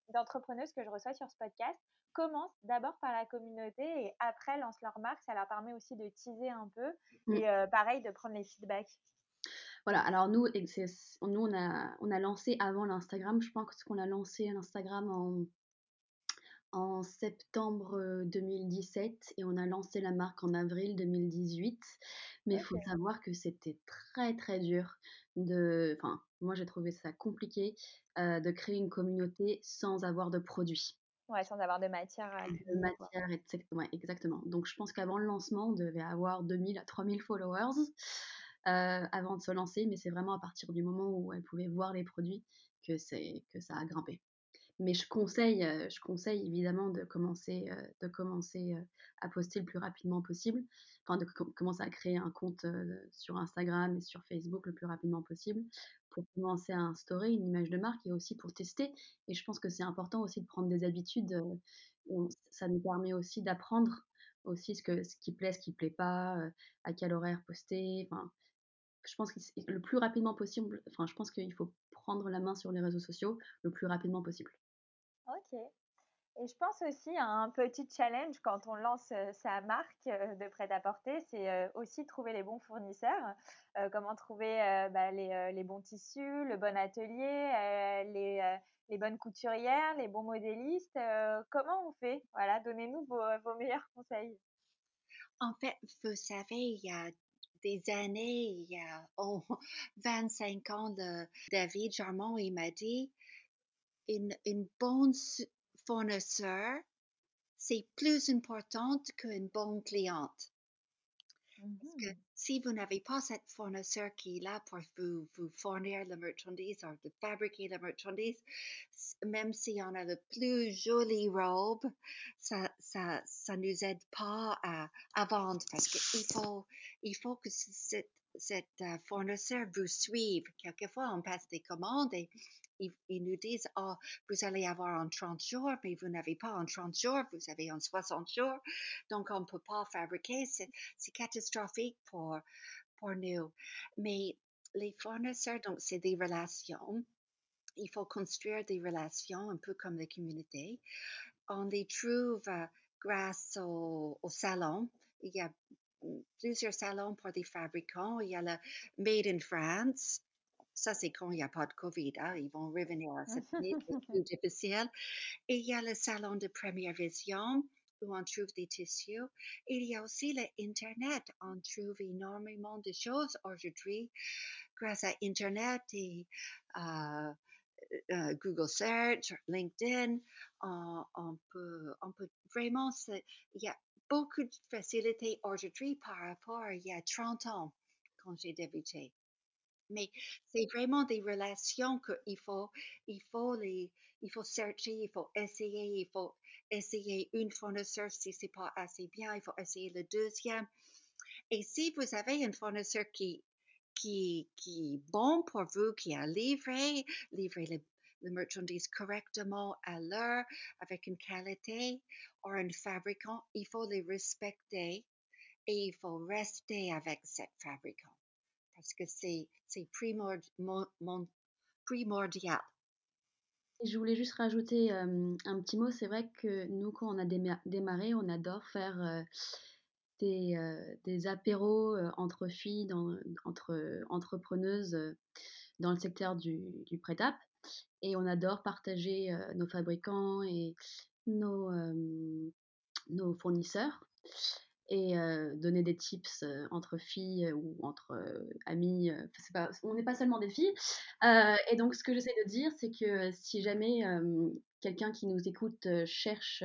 d'entrepreneuses que je reçois sur ce podcast commencent d'abord par la communauté et après lancent leur marque. Ça leur permet aussi de teaser un peu mmh. et euh, pareil de prendre les feedbacks. Voilà, alors nous, nous on, a, on a lancé avant l'Instagram. Je pense qu'on a lancé l'Instagram en, en septembre 2017 et on a lancé la marque en avril 2018. Mais il faut savoir que c'était très très dur de. Enfin, moi j'ai trouvé ça compliqué euh, de créer une communauté sans avoir de produits. Ouais, sans avoir de matière à De matière, exactement, exactement. Donc, je pense qu'avant le lancement, on devait avoir 2000 à 3000 followers euh, avant de se lancer, mais c'est vraiment à partir du moment où elle pouvait voir les produits que, que ça a grimpé. Mais je conseille, je conseille évidemment de commencer, de commencer à poster le plus rapidement possible, de commencer à créer un compte sur Instagram et sur Facebook le plus rapidement possible pour commencer à instaurer une image de marque et aussi pour tester. Et je pense que c'est important aussi de prendre des habitudes. Ça nous permet aussi d'apprendre aussi ce, que, ce qui plaît, ce qui plaît pas, à quel horaire poster. Enfin, je pense que le plus rapidement possible, enfin, je pense qu'il faut prendre la main sur les réseaux sociaux le plus rapidement possible. Ok. Et je pense aussi à un petit challenge quand on lance euh, sa marque euh, de prêt-à-porter, c'est euh, aussi trouver les bons fournisseurs, comment trouver bah, les, bons tissus, le bon atelier, les, bonnes couturières, les bons modélistes. comment on fait? Voilà, donnez-nous vos, meilleurs conseils. En fait, vous savez, il y a des années, il y a 25 ans, David Jarmon, il m'a dit une bonne fournisseur, c'est plus important qu'une bonne cliente. Parce que mmh si vous n'avez pas cette fournisseur qui est là pour vous, vous fournir la marchandise ou de fabriquer la marchandise, même si on a la plus jolie robe, ça, ça, ça nous aide pas à, à vendre parce qu'il faut, il faut que cette, cette euh, fournisseur vous suive. Quelquefois, on passe des commandes et ils, nous disent, oh, vous allez avoir en 30 jours, mais vous n'avez pas en 30 jours, vous avez en 60 jours. Donc, on ne peut pas fabriquer. C'est catastrophique pour, pour nous. Mais les fournisseurs, donc, c'est des relations. Il faut construire des relations, un peu comme les communautés. On les trouve euh, grâce au, au salon. Il y a plusieurs salons pour des fabricants. Il y a le Made in France. Ça, c'est quand il n'y a pas de COVID. Hein. Ils vont revenir à cette c'est *laughs* plus difficile. Et il y a le salon de première vision où on trouve des tissus. il y a aussi l'Internet. On trouve énormément de choses aujourd'hui grâce à Internet et euh, euh, Google Search, LinkedIn. On, peut, on peut vraiment, il y a beaucoup de facilités aujourd'hui par rapport à il y a 30 ans quand j'ai débuté. Mais c'est vraiment des relations qu'il faut, il faut les, il faut chercher, il faut essayer, il faut essayer une fournisseur si c'est pas assez bien, il faut essayer le deuxième. Et si vous avez un fournisseur qui, qui, qui est bon pour vous, qui a livré, livré le, le marchandise correctement à l'heure, avec une qualité, ou un fabricant, il faut les respecter et il faut rester avec cette fabricant parce que c'est primordial. je voulais juste rajouter un petit mot. C'est vrai que nous, quand on a démarré, on adore faire des, des, apéros entre filles, entre entrepreneuses dans le secteur du, du prêt-à-porter. Et on adore partager nos fabricants et nos fournisseurs et donner des tips entre filles ou entre amis. Pas, on n'est pas seulement des filles. et donc, ce que j'essaie de dire, c'est que si jamais quelqu'un qui nous écoute cherche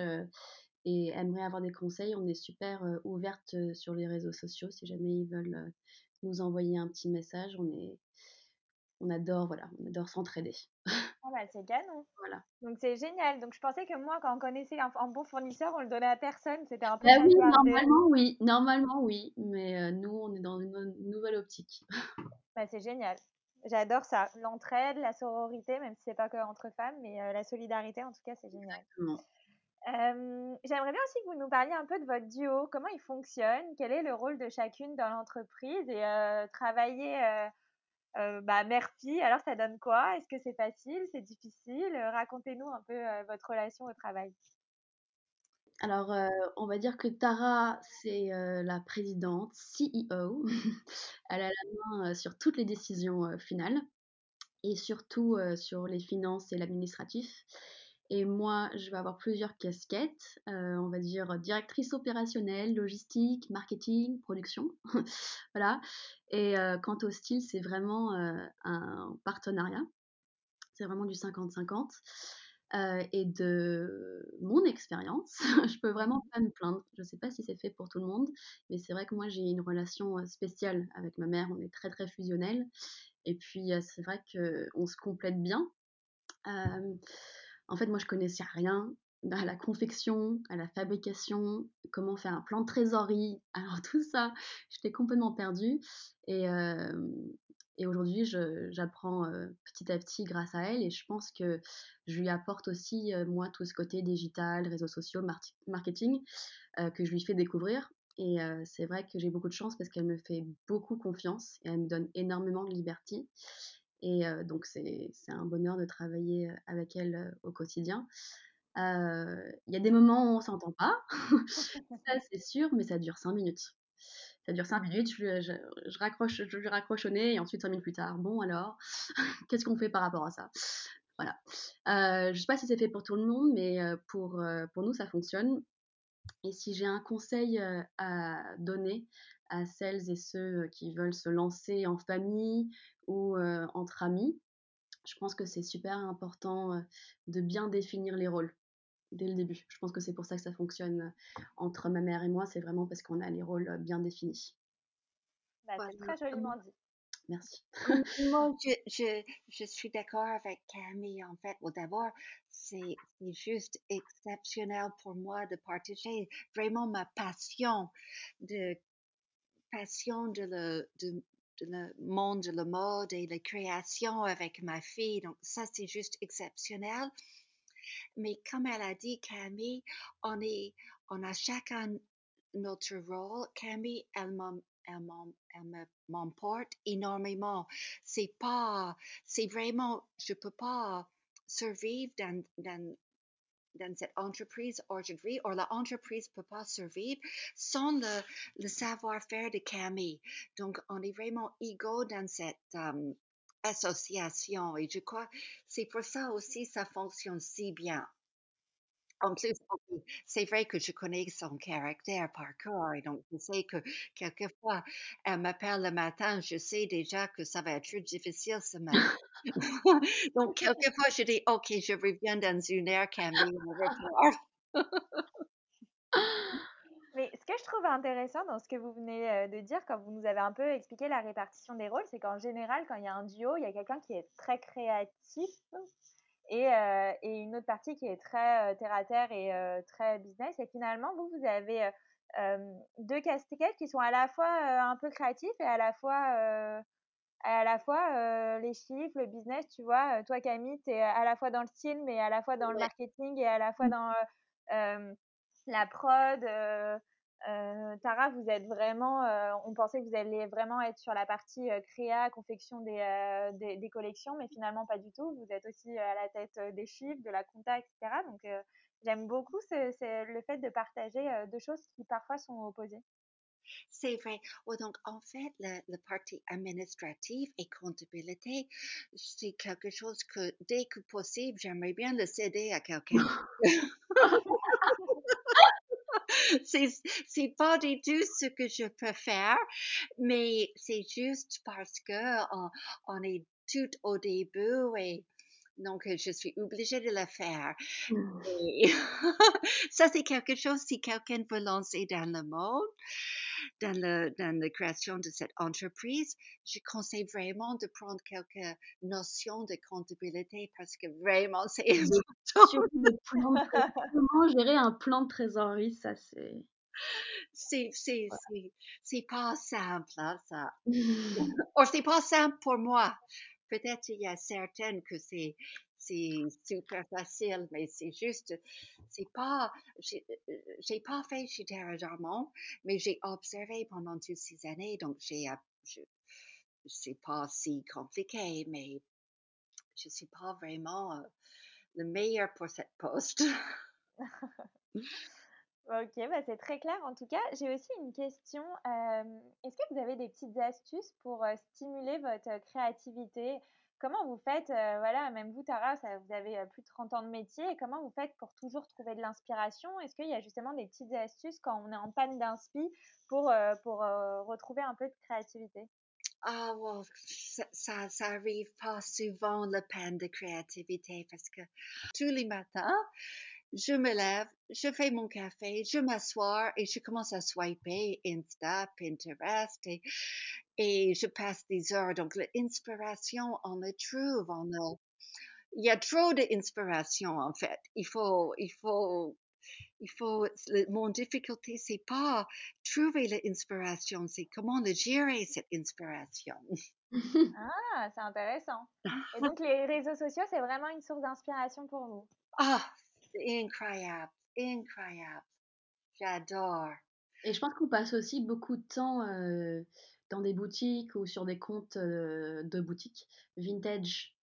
et aimerait avoir des conseils, on est super ouverte sur les réseaux sociaux. Si jamais ils veulent nous envoyer un petit message, on est, on adore, voilà, on adore s'entraider. Ah bah c'est canon. *laughs* Voilà. Donc c'est génial. Donc je pensais que moi, quand on connaissait un, bon fournisseur, on le donnait à personne. C'était un peu. Bah oui, normalement oui, normalement oui, mais euh, nous on est dans une, nouvelle optique. *laughs* Bah, c'est génial. J'adore ça. L'entraide, la sororité, même si c'est pas que entre femmes, mais euh, la solidarité en tout cas, c'est génial. Euh, j'aimerais bien aussi que vous nous parliez un peu de votre duo, comment il fonctionne, quel est le rôle de chacune dans l'entreprise? Et travailler bah, mère-fille, alors ça donne quoi? Est-ce que c'est facile? C'est difficile? Racontez-nous un peu votre relation au travail. Alors, on va dire que Tara, c'est la présidente, CEO. *laughs* Elle a la main sur toutes les décisions finales et surtout sur les finances et l'administratif. Et moi, je vais avoir plusieurs casquettes, euh, on va dire directrice opérationnelle, logistique, marketing, production. *laughs* voilà. Et euh, quant au style, c'est vraiment euh, un partenariat. C'est vraiment du 50-50. et de mon expérience, *laughs* je peux vraiment pas me plaindre. Je ne sais pas si c'est fait pour tout le monde, mais c'est vrai que moi j'ai une relation spéciale avec ma mère. On est très très fusionnels. Et puis c'est vrai qu'on se complète bien. En fait, moi, je connaissais rien à la confection, à la fabrication, comment faire un plan de trésorerie. *laughs* Alors tout ça, j'étais complètement perdue. Et, aujourd'hui, j'apprends petit à petit grâce à elle. Et je pense que je lui apporte aussi, moi, tout ce côté digital, réseaux sociaux, marketing, que je lui fais découvrir. Et c'est vrai que j'ai beaucoup de chance parce qu'elle me fait beaucoup confiance et elle me donne énormément de liberté. Et donc, c'est un bonheur de travailler avec elle au quotidien. Il y a des moments où on s'entend pas, *laughs* ça c'est sûr, mais ça dure 5 minutes. Ça dure 5 minutes, je, je, raccroche, je lui raccroche au nez et ensuite 5 minutes plus tard, bon alors, *laughs* qu'est-ce qu'on fait par rapport à ça? Voilà. je ne sais pas si c'est fait pour tout le monde, mais pour, pour nous, ça fonctionne. Et si j'ai un conseil à donner à celles et ceux qui veulent se lancer en famille ou entre amis, je pense que c'est super important de bien définir les rôles dès le début. Je pense que c'est pour ça que ça fonctionne entre ma mère et moi, c'est vraiment parce qu'on a les rôles bien définis. Bah, c'est très joliment dit. Merci. *laughs* Moi, je, je, je suis d'accord avec Camille, en fait. D'abord, c'est juste exceptionnel pour moi de partager vraiment ma passion de passion de le, de, le monde de la mode et la création avec ma fille. Donc, ça, c'est juste exceptionnel. Mais comme elle a dit, Camille, on, est, on a chacun notre rôle. Camille, elle m'emporte énormément. C'est pas, c'est vraiment, je peux pas survivre dans, dans, dans cette entreprise aujourd'hui, ou l'entreprise ne peut pas survivre sans le, savoir-faire de Camille. Donc, on est vraiment égaux dans cette euh, association et je crois c'est pour ça aussi ça fonctionne si bien. En plus, c'est vrai que je connais son caractère par cœur et donc je sais que quelquefois, elle m'appelle le matin, je sais déjà que ça va être difficile ce matin. *laughs* *laughs* donc quelquefois, je dis, OK, je reviens dans une heure, Camille, *laughs* Mais ce que je trouve intéressant dans ce que vous venez euh, de dire, quand vous nous avez un peu expliqué la répartition des rôles, c'est qu'en général, quand il y a un duo, il y a quelqu'un qui est très créatif et, euh, et, une autre partie qui est très euh, terre à terre et euh, très business. Et finalement, vous, vous avez deux casquettes qui sont à la fois un peu créatifs et à la fois à la fois les chiffres, le business, tu vois. Toi, Camille, tu es à la fois dans le style, mais à la fois dans le marketing et à la fois mmh. dans la prod. Euh, Tara, vous êtes vraiment, euh, on pensait que vous alliez vraiment être sur la partie euh, créa, confection des, des, des, collections, mais finalement pas du tout. Vous êtes aussi à la tête des chiffres, de la compta, etc. Donc j'aime beaucoup ce, le fait de partager deux choses qui parfois sont opposées. C'est vrai. Oh, donc, en fait, la, la, partie administrative et comptabilité, c'est quelque chose que, dès que possible, j'aimerais bien le céder à quelqu'un. *laughs* *laughs* *laughs* c'est pas du tout ce que je faire, mais c'est juste parce que on, on, est tout au début et donc je suis obligée de le faire. Mmh. Et *laughs* ça, c'est quelque chose, si quelqu'un veut lancer dans le monde, dans, le, dans la création de cette entreprise, je conseille vraiment de prendre quelques notions de comptabilité parce que vraiment, c'est *laughs* Comment gérer un plan de trésorerie, ça c'est. C'est, c'est, c'est, pas simple, hein, ça. Ou c'est pas simple pour moi. Peut-être il y a certaines que c'est, c'est super facile, mais c'est juste, c'est pas, j'ai, pas fait chez Terra Jarmont, mais j'ai observé pendant toutes ces années, donc j'ai, c'est pas si compliqué, mais je suis pas vraiment le meilleur pour cette poste. *laughs* *laughs* ok, bah c'est très clair. En tout cas, j'ai aussi une question. Est-ce que vous avez des petites astuces pour stimuler votre créativité? Comment vous faites, voilà, même vous, Tara, vous avez plus de 30 ans de métier, comment vous faites pour toujours trouver de l'inspiration? Est-ce qu'il y a justement des petites astuces quand on est en panne d'inspi pour, pour retrouver un peu de créativité? Ah, ça, ça, ça, arrive pas souvent, le panne de créativité, parce que tous les matins, je me lève, je fais mon café, je m'assois et je commence à swiper Insta, Pinterest et, et je passe des heures. Donc, l'inspiration, on le trouve, on a, il y a trop d'inspiration, en fait. Il faut, il faut il faut, mon difficulté, c'est pas trouver l'inspiration, c'est comment le gérer cette inspiration. *laughs* Ah, c'est intéressant. Et *laughs* donc, les réseaux sociaux, c'est vraiment une source d'inspiration pour vous? Ah, c'est incroyable, incroyable. J'adore. Et je pense qu'on passe aussi beaucoup de temps euh, dans des boutiques ou sur des comptes euh, de boutiques vintage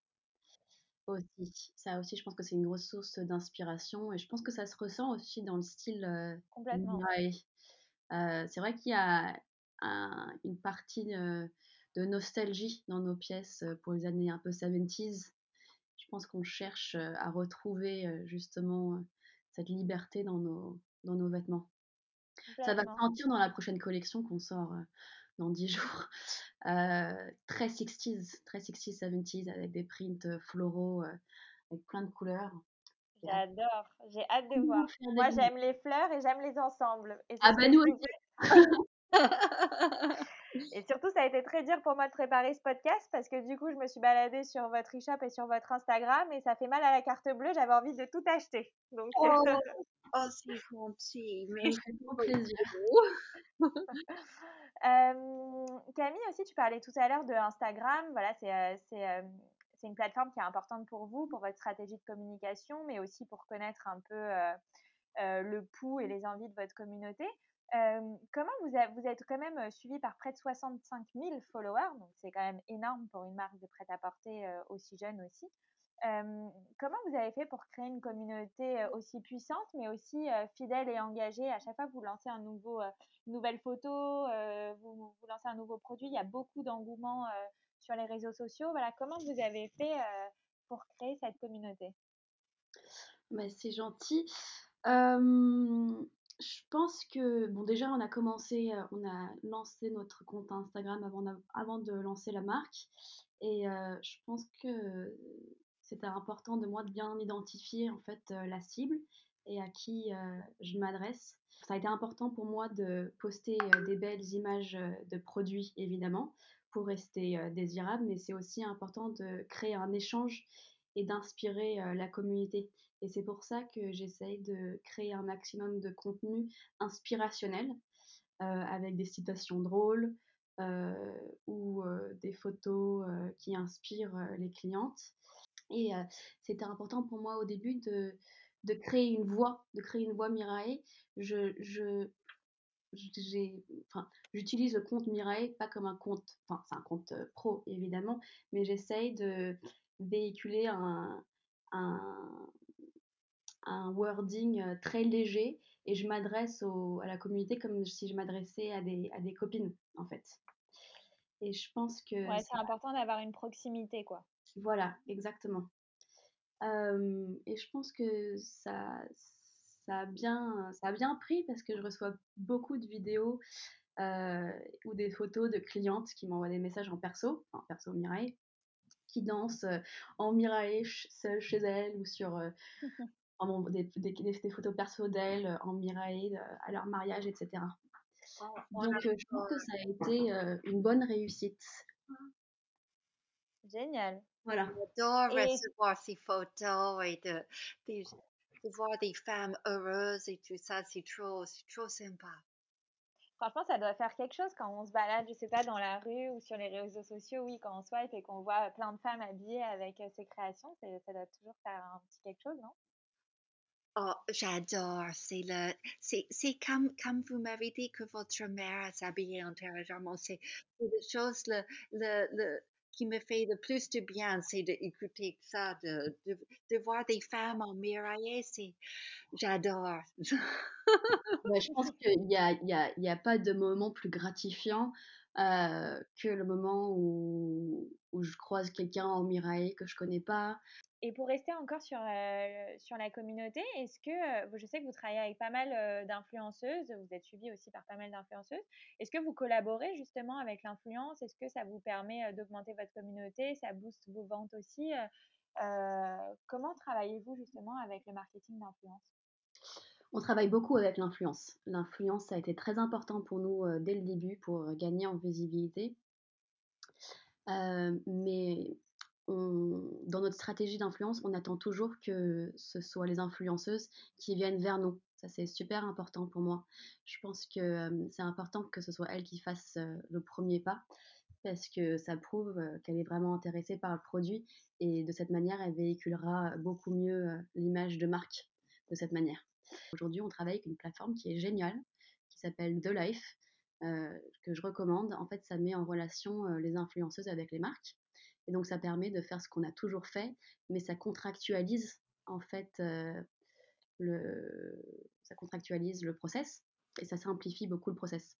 aussi. Ça aussi, je pense que c'est une grosse source d'inspiration et je pense que ça se ressent aussi dans le style euh, Complètement. C'est vrai qu'il y a un, une partie de nostalgie dans nos pièces pour les années un peu 70s. Je pense qu'on cherche à retrouver justement cette liberté dans nos, dans nos vêtements. Ça va se sentir dans la prochaine collection qu'on sort dans 10 *laughs* jours. Euh, très 60s, très 60s, 70s, avec des prints floraux, avec plein de couleurs. J'adore, j'ai hâte de voir. Moi, j'aime les fleurs et j'aime les ensembles. Et ah bah nous *laughs* *laughs* Et surtout, ça a été très dur pour moi de préparer ce podcast parce que du coup, je me suis baladée sur votre e-shop et sur votre Instagram et ça fait mal à la carte bleue. J'avais envie de tout acheter. Donc, oh, *laughs* oh c'est gentil. Mais fait plaisir. *laughs* euh, Camille aussi, tu parlais tout à l'heure de Instagram. Voilà, c'est euh, euh, c'est une plateforme qui est importante pour vous, pour votre stratégie de communication, mais aussi pour connaître un peu euh, le pouls et les envies de votre communauté. Comment vous, êtes quand même suivi par près de 65 000 followers, donc c'est quand même énorme pour une marque de prêt-à-porter aussi jeune aussi. comment vous avez fait pour créer une communauté aussi puissante, mais aussi fidèle et engagée? À chaque fois que vous lancez un nouveau, une nouvelle photo, vous, vous, lancez un nouveau produit, il y a beaucoup d'engouement sur les réseaux sociaux. Voilà, comment vous avez fait pour créer cette communauté? Bah, C'est gentil. Je pense que, bon, déjà, on a commencé, on a lancé notre compte Instagram avant, avant de lancer la marque. Et je pense que c'était important de moi de bien identifier en fait la cible et à qui je m'adresse. Ça a été important pour moi de poster des belles images de produits évidemment pour rester désirable, mais c'est aussi important de créer un échange et d'inspirer la communauté. Et c'est pour ça que j'essaye de créer un maximum de contenu inspirationnel avec des citations drôles, ou des photos qui inspirent les clientes. Et c'était important pour moi au début de, de créer une voix, de créer une voix Mirae. Je, je, enfin, j'utilise le compte Mirae pas comme un compte, enfin c'est un compte pro évidemment, mais j'essaye de véhiculer un, un, un wording très léger et je m'adresse à la communauté comme si je m'adressais à des, à des copines en fait. Et je pense que. Ouais, c'est important d'avoir une proximité, quoi. Voilà, exactement. et je pense que ça, ça, a bien, ça a bien pris parce que je reçois beaucoup de vidéos ou des photos de clientes qui m'envoient des messages en perso, en perso Mireille, qui dansent en Mireille seule chez elle ou sur. *laughs* des, des, des, photos perso d'elles en Mireille à leur mariage, etc. Donc, je pense que ça a été une bonne réussite. Génial. Voilà. J'adore recevoir ces photos et de, de, de, voir des femmes heureuses et tout ça. C'est trop, trop sympa. Franchement, ça doit faire quelque chose quand on se balade, je sais pas, dans la rue ou sur les réseaux sociaux, oui, quand on swipe et qu'on voit plein de femmes habillées avec ces créations, ça doit toujours faire un petit quelque chose, non? Oh, j'adore. C'est le, c'est, c'est comme, comme vous m'avez dit que votre mère s'habillait intérieurement. C'est, c'est la chose le, le, le, qui me fait le plus de bien, c'est d'écouter ça, de, de, voir des femmes en miraillé. C'est, j'adore. je pense qu'il n'y a, y a, y a pas de moment plus gratifiant euh, que le moment où, où je croise quelqu'un en miraille que je connais pas, et pour rester encore sur, euh, sur la communauté, est-ce que, euh, je sais que vous travaillez avec pas mal euh, d'influenceuses, vous êtes suivi aussi par pas mal d'influenceuses, est-ce que vous collaborez justement avec l'influence? Est-ce que ça vous permet d'augmenter votre communauté? Ça booste vos ventes aussi? Comment travaillez-vous justement avec le marketing d'influence? On travaille beaucoup avec l'influence. L'influence a été très important pour nous dès le début pour gagner en visibilité. mais dans notre stratégie d'influence, on attend toujours que ce soit les influenceuses qui viennent vers nous. Ça, c'est super important pour moi. Je pense que c'est important que ce soit elle qui fasse le premier pas parce que ça prouve euh, qu'elle est vraiment intéressée par le produit et de cette manière, elle véhiculera beaucoup mieux l'image de marque de cette manière. Aujourd'hui, on travaille avec une plateforme qui est géniale, qui s'appelle The Life, que je recommande. En fait, ça met en relation les influenceuses avec les marques. Et donc, ça permet de faire ce qu'on a toujours fait, mais ça contractualise en fait euh, le, ça contractualise le process et ça simplifie beaucoup le process.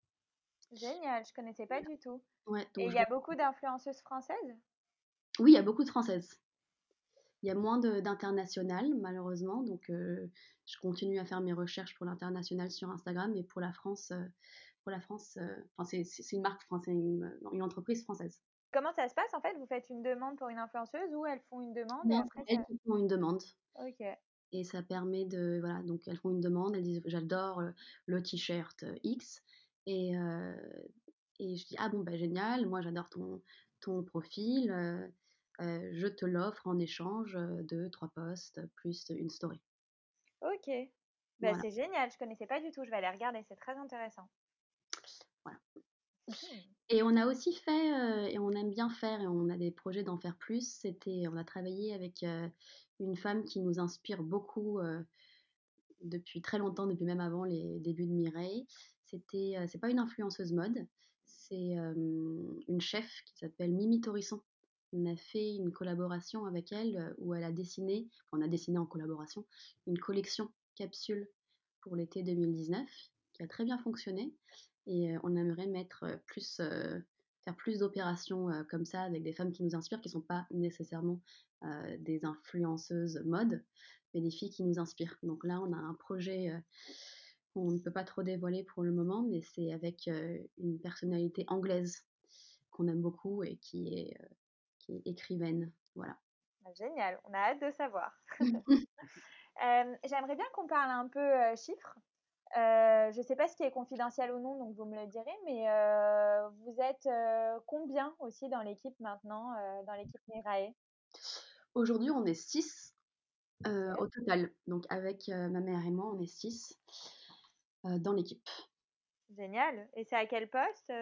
Génial, je connaissais pas du tout. Ouais, et il y a beaucoup d'influenceuses françaises? Oui, il y a beaucoup de françaises. Il y a moins d'international, malheureusement, donc euh, je continue à faire mes recherches pour l'international sur Instagram, mais pour la France, euh, pour la France, c'est une marque française, une, une entreprise française. Comment ça se passe en fait Vous faites une demande pour une influenceuse ou elles font une demande non, et après elles ça... font une demande. Ok. Et ça permet de voilà donc elles font une demande, elles disent j'adore le, t-shirt X et euh, et je dis ah bon bah génial, moi j'adore ton ton profil, euh, euh, je te l'offre en échange de trois posts plus une story. Ok. Bah, C'est génial, je connaissais pas du tout, je vais aller regarder, c'est très intéressant. Voilà. Mmh. Et on a aussi fait, euh, et on aime bien faire, et on a des projets d'en faire plus, c'était, on a travaillé avec euh, une femme qui nous inspire beaucoup euh, depuis très longtemps, depuis même avant les débuts de Mireille. C'était, c'est pas une influenceuse mode, c'est une chef qui s'appelle Mimi Torisson, on a fait une collaboration avec elle où elle a dessiné, on a dessiné en collaboration, une collection capsule pour l'été 2019 qui a très bien fonctionné et on aimerait mettre plus, faire plus d'opérations comme ça avec des femmes qui nous inspirent, qui ne sont pas nécessairement des influenceuses mode, mais des filles qui nous inspirent. Donc là, on a un projet qu'on ne peut pas trop dévoiler pour le moment, mais c'est avec une personnalité anglaise qu'on aime beaucoup et qui est, qui est écrivaine. Voilà. Ah, génial, on a hâte de savoir. *laughs* *laughs* J'aimerais bien qu'on parle un peu chiffres. Euh, je ne sais pas ce qui est confidentiel ou non, donc vous me le direz, mais euh, vous êtes euh, combien aussi dans l'équipe maintenant, dans l'équipe Mirae? Aujourd'hui, on est 6 au total. Donc avec ma mère et moi, on est 6 dans l'équipe. Génial. Et c'est à quel poste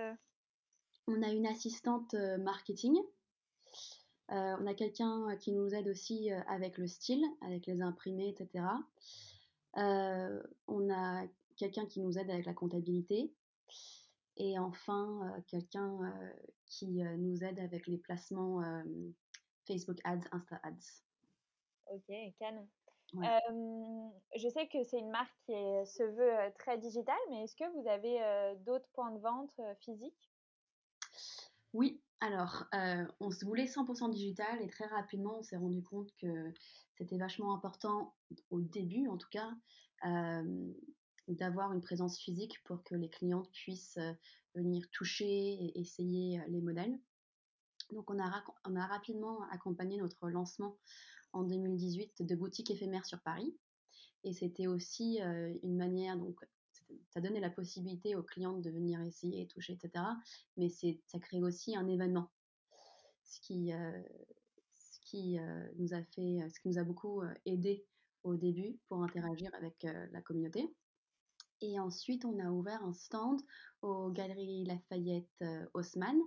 On a une assistante marketing. on a quelqu'un qui nous aide aussi avec le style, avec les imprimés, etc. on a quelqu'un qui nous aide avec la comptabilité. Et enfin, quelqu'un qui nous aide avec les placements Facebook Ads, Insta Ads. Ok, canon. je sais que c'est une marque qui se veut très digitale, mais est-ce que vous avez d'autres points de vente physiques? Oui, alors on se voulait 100% digital et très rapidement on s'est rendu compte que c'était vachement important, au début en tout cas, d'avoir une présence physique pour que les clientes puissent venir toucher et essayer les modèles. Donc on a, on a rapidement accompagné notre lancement en 2018 de boutiques éphémères sur Paris. Et c'était aussi une manière, donc ça donnait la possibilité aux clientes de venir essayer, toucher, etc. Mais ça crée aussi un événement. Ce qui, nous a beaucoup aidé au début pour interagir avec la communauté. Et ensuite, on a ouvert un stand aux Galeries Lafayette Haussmann.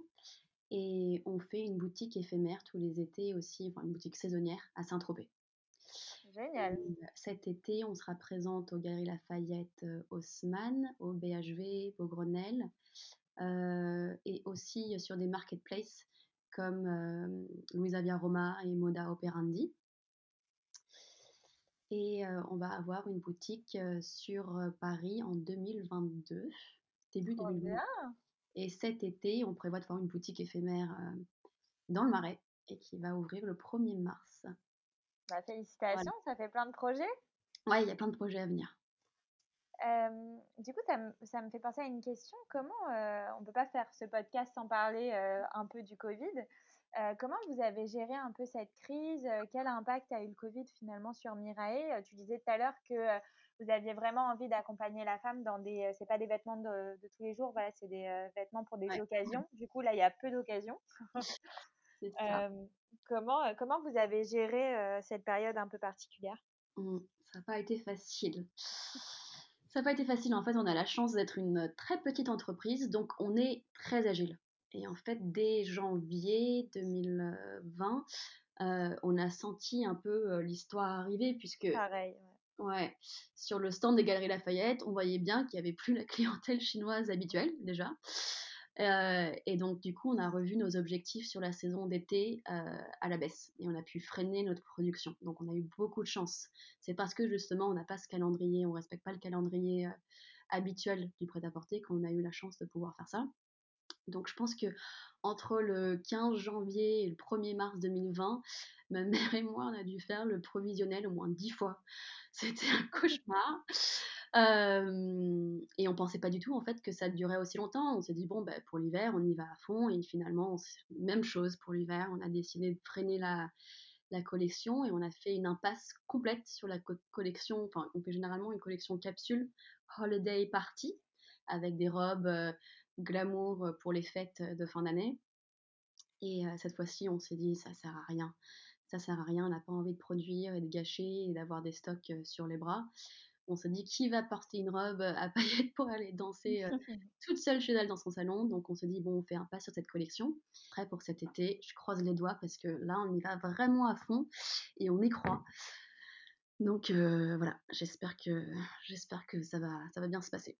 Et on fait une boutique éphémère tous les étés aussi, une boutique saisonnière à Saint-Tropez. Génial. cet été, on sera présente aux Galeries Lafayette Haussmann, au BHV, au Grenelle, et aussi sur des marketplaces comme Louisa Via Roma et Moda Operandi. Et on va avoir une boutique sur Paris en 2022, début 2022. Et cet été, on prévoit de faire une boutique éphémère dans le Marais et qui va ouvrir le 1er mars. Bah, félicitations, ça fait plein de projets. Ouais, il y a plein de projets à venir. du coup, ça, ça, me fait penser à une question. Comment on ne peut pas faire ce podcast sans parler un peu du Covid? Euh, comment vous avez géré un peu cette crise? Euh, Quel impact a eu le Covid finalement sur Mirae euh, Tu disais tout à l'heure que vous aviez vraiment envie d'accompagner la femme dans des. c'est pas des vêtements de, tous les jours, voilà, c'est des vêtements pour des occasions. Du coup, là, il y a peu d'occasions. *laughs* comment, comment vous avez géré cette période un peu particulière? Mmh, Ça n'a pas été facile. Ça n'a pas été facile. En fait, on a la chance d'être une très petite entreprise, donc on est très agile. Et en fait, dès janvier 2020, euh, on a senti un peu euh, l'histoire arriver, puisque. Pareil, ouais. Sur le stand des Galeries Lafayette, on voyait bien qu'il n'y avait plus la clientèle chinoise habituelle, déjà. Euh, et donc, du coup, on a revu nos objectifs sur la saison d'été à la baisse et on a pu freiner notre production. Donc, on a eu beaucoup de chance. C'est parce que justement, on n'a pas ce calendrier, on ne respecte pas le calendrier habituel du prêt-à-porter qu'on a eu la chance de pouvoir faire ça. Donc je pense que entre le 15 janvier et le 1er mars 2020, ma mère et moi, on a dû faire le provisionnel au moins dix fois. C'était un cauchemar. Et on pensait pas du tout en fait que ça durait aussi longtemps. On s'est dit bon bah, pour l'hiver on y va à fond et finalement même chose pour l'hiver. On a décidé de freiner la, la collection et on a fait une impasse complète sur la collection. Enfin on fait généralement une collection capsule holiday party avec des robes glamour pour les fêtes de fin d'année. Et cette fois-ci, on s'est dit, ça sert à rien. Ça sert à rien, on n'a pas envie de produire et de gâcher et d'avoir des stocks sur les bras. On s'est dit, qui va porter une robe à *laughs* paillettes pour aller danser toute seule chez elle dans son salon Donc on se dit, bon, on fait un pas sur cette collection. Après, pour cet été, je croise les doigts parce que là, on y va vraiment à fond et on y croit. Donc voilà, j'espère que, j'espère que ça va, ça va bien se passer.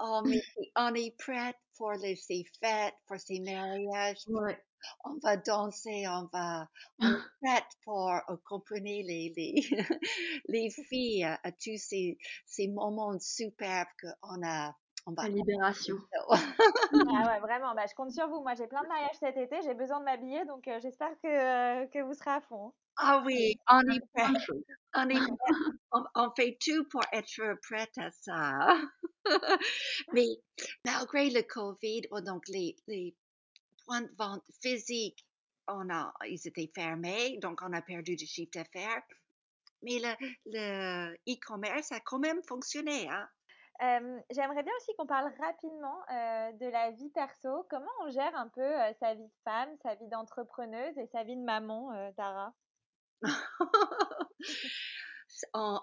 Oh, mais on est prête pour les, ces fêtes, pour ces mariages. Ouais, on va danser, on va, *laughs* on prête pour accompagner les, les, *laughs* les filles à, à tous ces, ces moments superbes qu'on a. On va La libération. *laughs* Ah ouais, vraiment, bah, je compte sur vous. Moi, j'ai plein de mariages cet été, j'ai besoin de m'habiller, donc euh, j'espère que, euh, que vous serez à fond. Ah oui, on est prêt. On, est prêt. on, on fait tout pour être prête à ça. Mais malgré le Covid, oh, donc les, les points de vente physiques, on a, ils étaient fermés, donc on a perdu du chiffre d'affaires. Mais le, e-commerce a quand même fonctionné. Hein? Euh, J'aimerais bien aussi qu'on parle rapidement euh, de la vie perso. Comment on gère un peu euh, sa vie de femme, sa vie d'entrepreneuse et sa vie de maman, Tara? *laughs* On,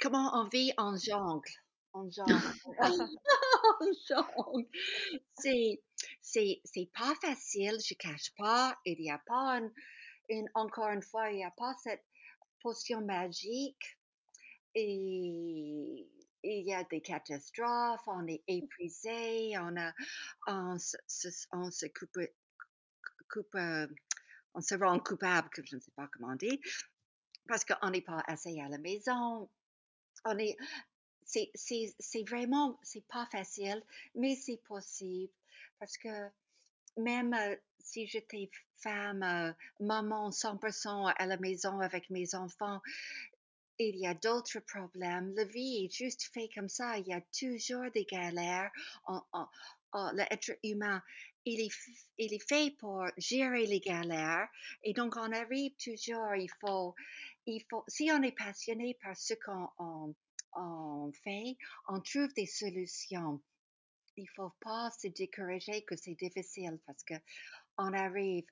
Comment on vit en jongle? En jongle. *laughs* *laughs* *laughs* C'est, c'est, c'est pas facile, je cache pas. Il n'y a pas une, une, encore une fois, il n'y a pas cette potion magique. Et il y a des catastrophes, on est épuisé, on a, on se, on se coupe, coupe, on se rend coupable, que je ne sais pas comment dire, parce qu'on n'est pas assez à la maison. On est, c'est, vraiment, c'est pas facile, mais c'est possible parce que même euh, si j'étais femme, euh, maman 100% à la maison avec mes enfants, il y a d'autres problèmes. La vie est juste fait comme ça. Il y a toujours des galères. On, on, on, L'être humain, il est, il est fait pour gérer les galères. Et donc, on arrive toujours, il faut, il faut, si on est passionné par ce qu'on on, fait, on trouve des solutions. Il faut pas se décourager que c'est difficile parce que on arrive,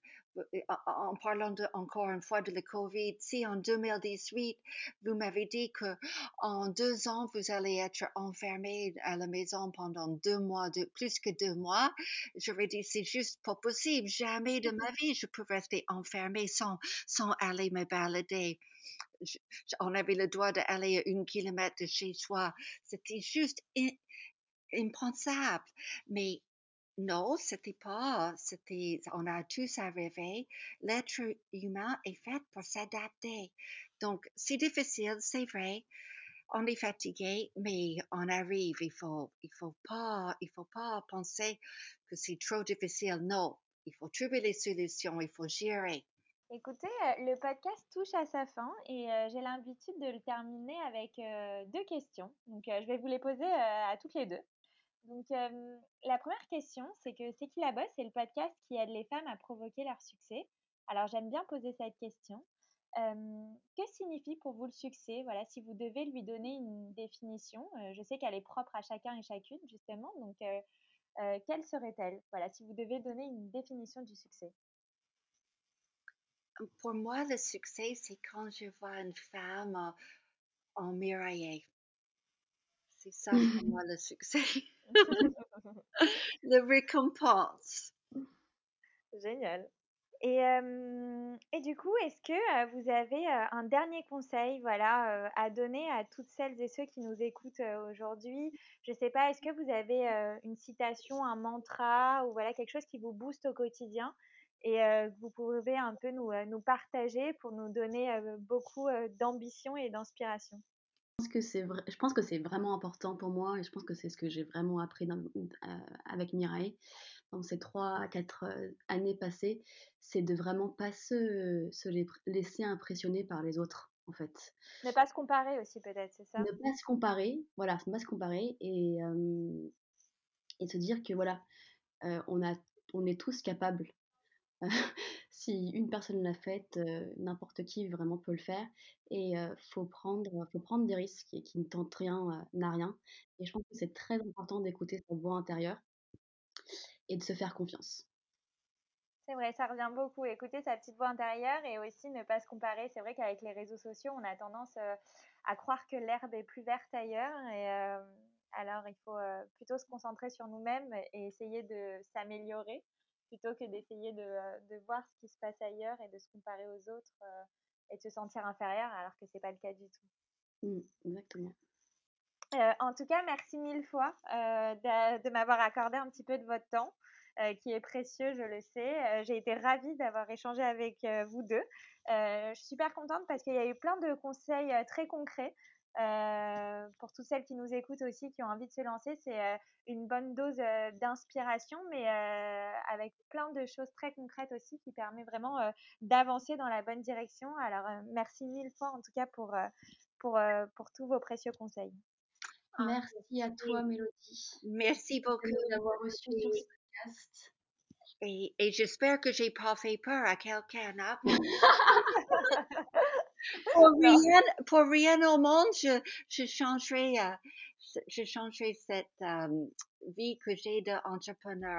en parlant de, encore une fois de la COVID, si en 2018, vous m'avez dit que en deux ans, vous allez être enfermé à la maison pendant deux mois, de, plus que deux mois, j'aurais dit, c'est juste pas possible. Jamais de ma vie, je peux rester enfermé sans, sans aller me balader. Je, on avait le droit d'aller à une kilomètre de chez soi. C'était juste in, impensable. Mais non, c'était pas, c'était, on a tous à rêver. L'être humain est fait pour s'adapter. Donc, c'est difficile, c'est vrai. On est fatigué, mais on arrive. Il faut, il faut pas, il faut pas penser que c'est trop difficile. Non, il faut trouver les solutions, il faut gérer. Écoutez, le podcast touche à sa fin et euh, j'ai l'habitude de le terminer avec euh, deux questions. Donc, euh, je vais vous les poser à toutes les deux. Donc, euh, la première question, c'est que C'est qui la bosse C'est le podcast qui aide les femmes à provoquer leur succès. Alors, j'aime bien poser cette question. Euh, que signifie pour vous le succès? Voilà, si vous devez lui donner une définition, euh, je sais qu'elle est propre à chacun et chacune, justement. Donc, quelle serait-elle? Voilà, si vous devez donner une définition du succès. Pour moi, le succès, c'est quand je vois une femme en miraillée. C'est ça pour *laughs* moi le succès. *laughs* *laughs* le récompense. Génial. Et, euh, et, du coup, est-ce que euh, vous avez euh, un dernier conseil voilà, à donner à toutes celles et ceux qui nous écoutent aujourd'hui? Je ne sais pas, est-ce que vous avez une citation, un mantra ou voilà, quelque chose qui vous booste au quotidien et que vous pouvez un peu nous, nous partager pour nous donner beaucoup d'ambition et d'inspiration? Que c'est vrai, je pense que c'est vraiment important pour moi et je pense que c'est ce que j'ai vraiment appris dans, euh, avec Mirai dans ces trois à quatre euh, années passées, c'est de vraiment pas se, se, laisser impressionner par les autres en fait. Ne pas se comparer aussi peut-être, c'est ça? Ne pas se comparer, voilà, ne pas se comparer et, euh, et se dire que voilà, euh, on, a, on est tous capables *laughs* si une personne l'a faite, euh, n'importe qui vraiment peut le faire. Et il faut, prendre, faut prendre des risques et qui ne tentent rien, n'a rien. Et je pense que c'est très important d'écouter sa voix intérieure et de se faire confiance. C'est vrai, ça revient beaucoup. Écouter sa petite voix intérieure et aussi ne pas se comparer. C'est vrai qu'avec les réseaux sociaux, on a tendance à croire que l'herbe est plus verte ailleurs. Et alors, il faut plutôt se concentrer sur nous-mêmes et essayer de s'améliorer plutôt que d'essayer de, euh, de, voir ce qui se passe ailleurs et de se comparer aux autres euh, et de se sentir inférieur alors que c'est pas le cas du tout. Mmh, exactement. Euh, en tout cas, merci mille fois euh, de, de m'avoir accordé un petit peu de votre temps. qui est précieux, je le sais. J'ai été ravie d'avoir échangé avec vous deux. je suis super contente parce qu'il y a eu plein de conseils très concrets. Euh, pour toutes celles qui nous écoutent aussi, qui ont envie de se lancer, c'est euh, une bonne dose euh, d'inspiration, mais avec plein de choses très concrètes aussi qui permet vraiment d'avancer dans la bonne direction. Alors, merci mille fois en tout cas pour, pour, pour tous vos précieux conseils. Ah, merci à toi, Mélodie. Merci beaucoup d'avoir reçu ce podcast. Et, et j'espère que j'ai pas fait peur à quelqu'un. *laughs* *laughs* Pour, rien, pour rien au monde, je, je changerai, euh, je changerai cette euh, vie que j'ai d'entrepreneur.